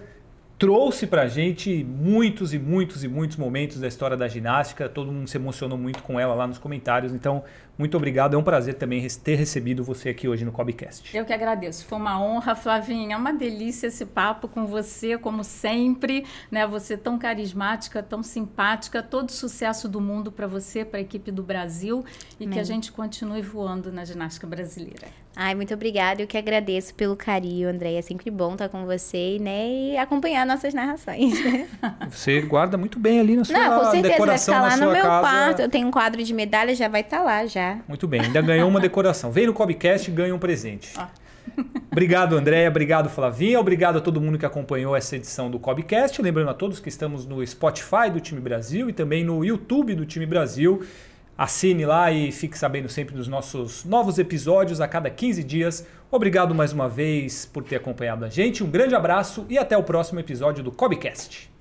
trouxe pra gente muitos e muitos e muitos momentos da história da ginástica. Todo mundo se emocionou muito com ela lá nos comentários. Então, muito obrigado. É um prazer também ter recebido você aqui hoje no Cobcast. Eu que agradeço. Foi uma honra, Flavinha. É uma delícia esse papo com você, como sempre. Né? Você tão carismática, tão simpática. Todo sucesso do mundo para você, para a equipe do Brasil. E que Amém. a gente continue voando na ginástica brasileira. Ai, muito obrigada. Eu que agradeço pelo carinho, André. É sempre bom estar com você né, e acompanhar nossas narrações. Você guarda muito bem ali na sua Não, com certeza vai na lá no meu casa. quarto. Eu tenho um quadro de medalha, já vai estar lá já. Muito bem, ainda ganhou uma decoração. Vem no Cobcast e ganha um presente. Ah. Obrigado, Andréia. Obrigado, Flavinha. Obrigado a todo mundo que acompanhou essa edição do Cobcast. Lembrando a todos que estamos no Spotify do Time Brasil e também no YouTube do Time Brasil. Assine lá e fique sabendo sempre dos nossos novos episódios a cada 15 dias. Obrigado mais uma vez por ter acompanhado a gente. Um grande abraço e até o próximo episódio do Cobcast.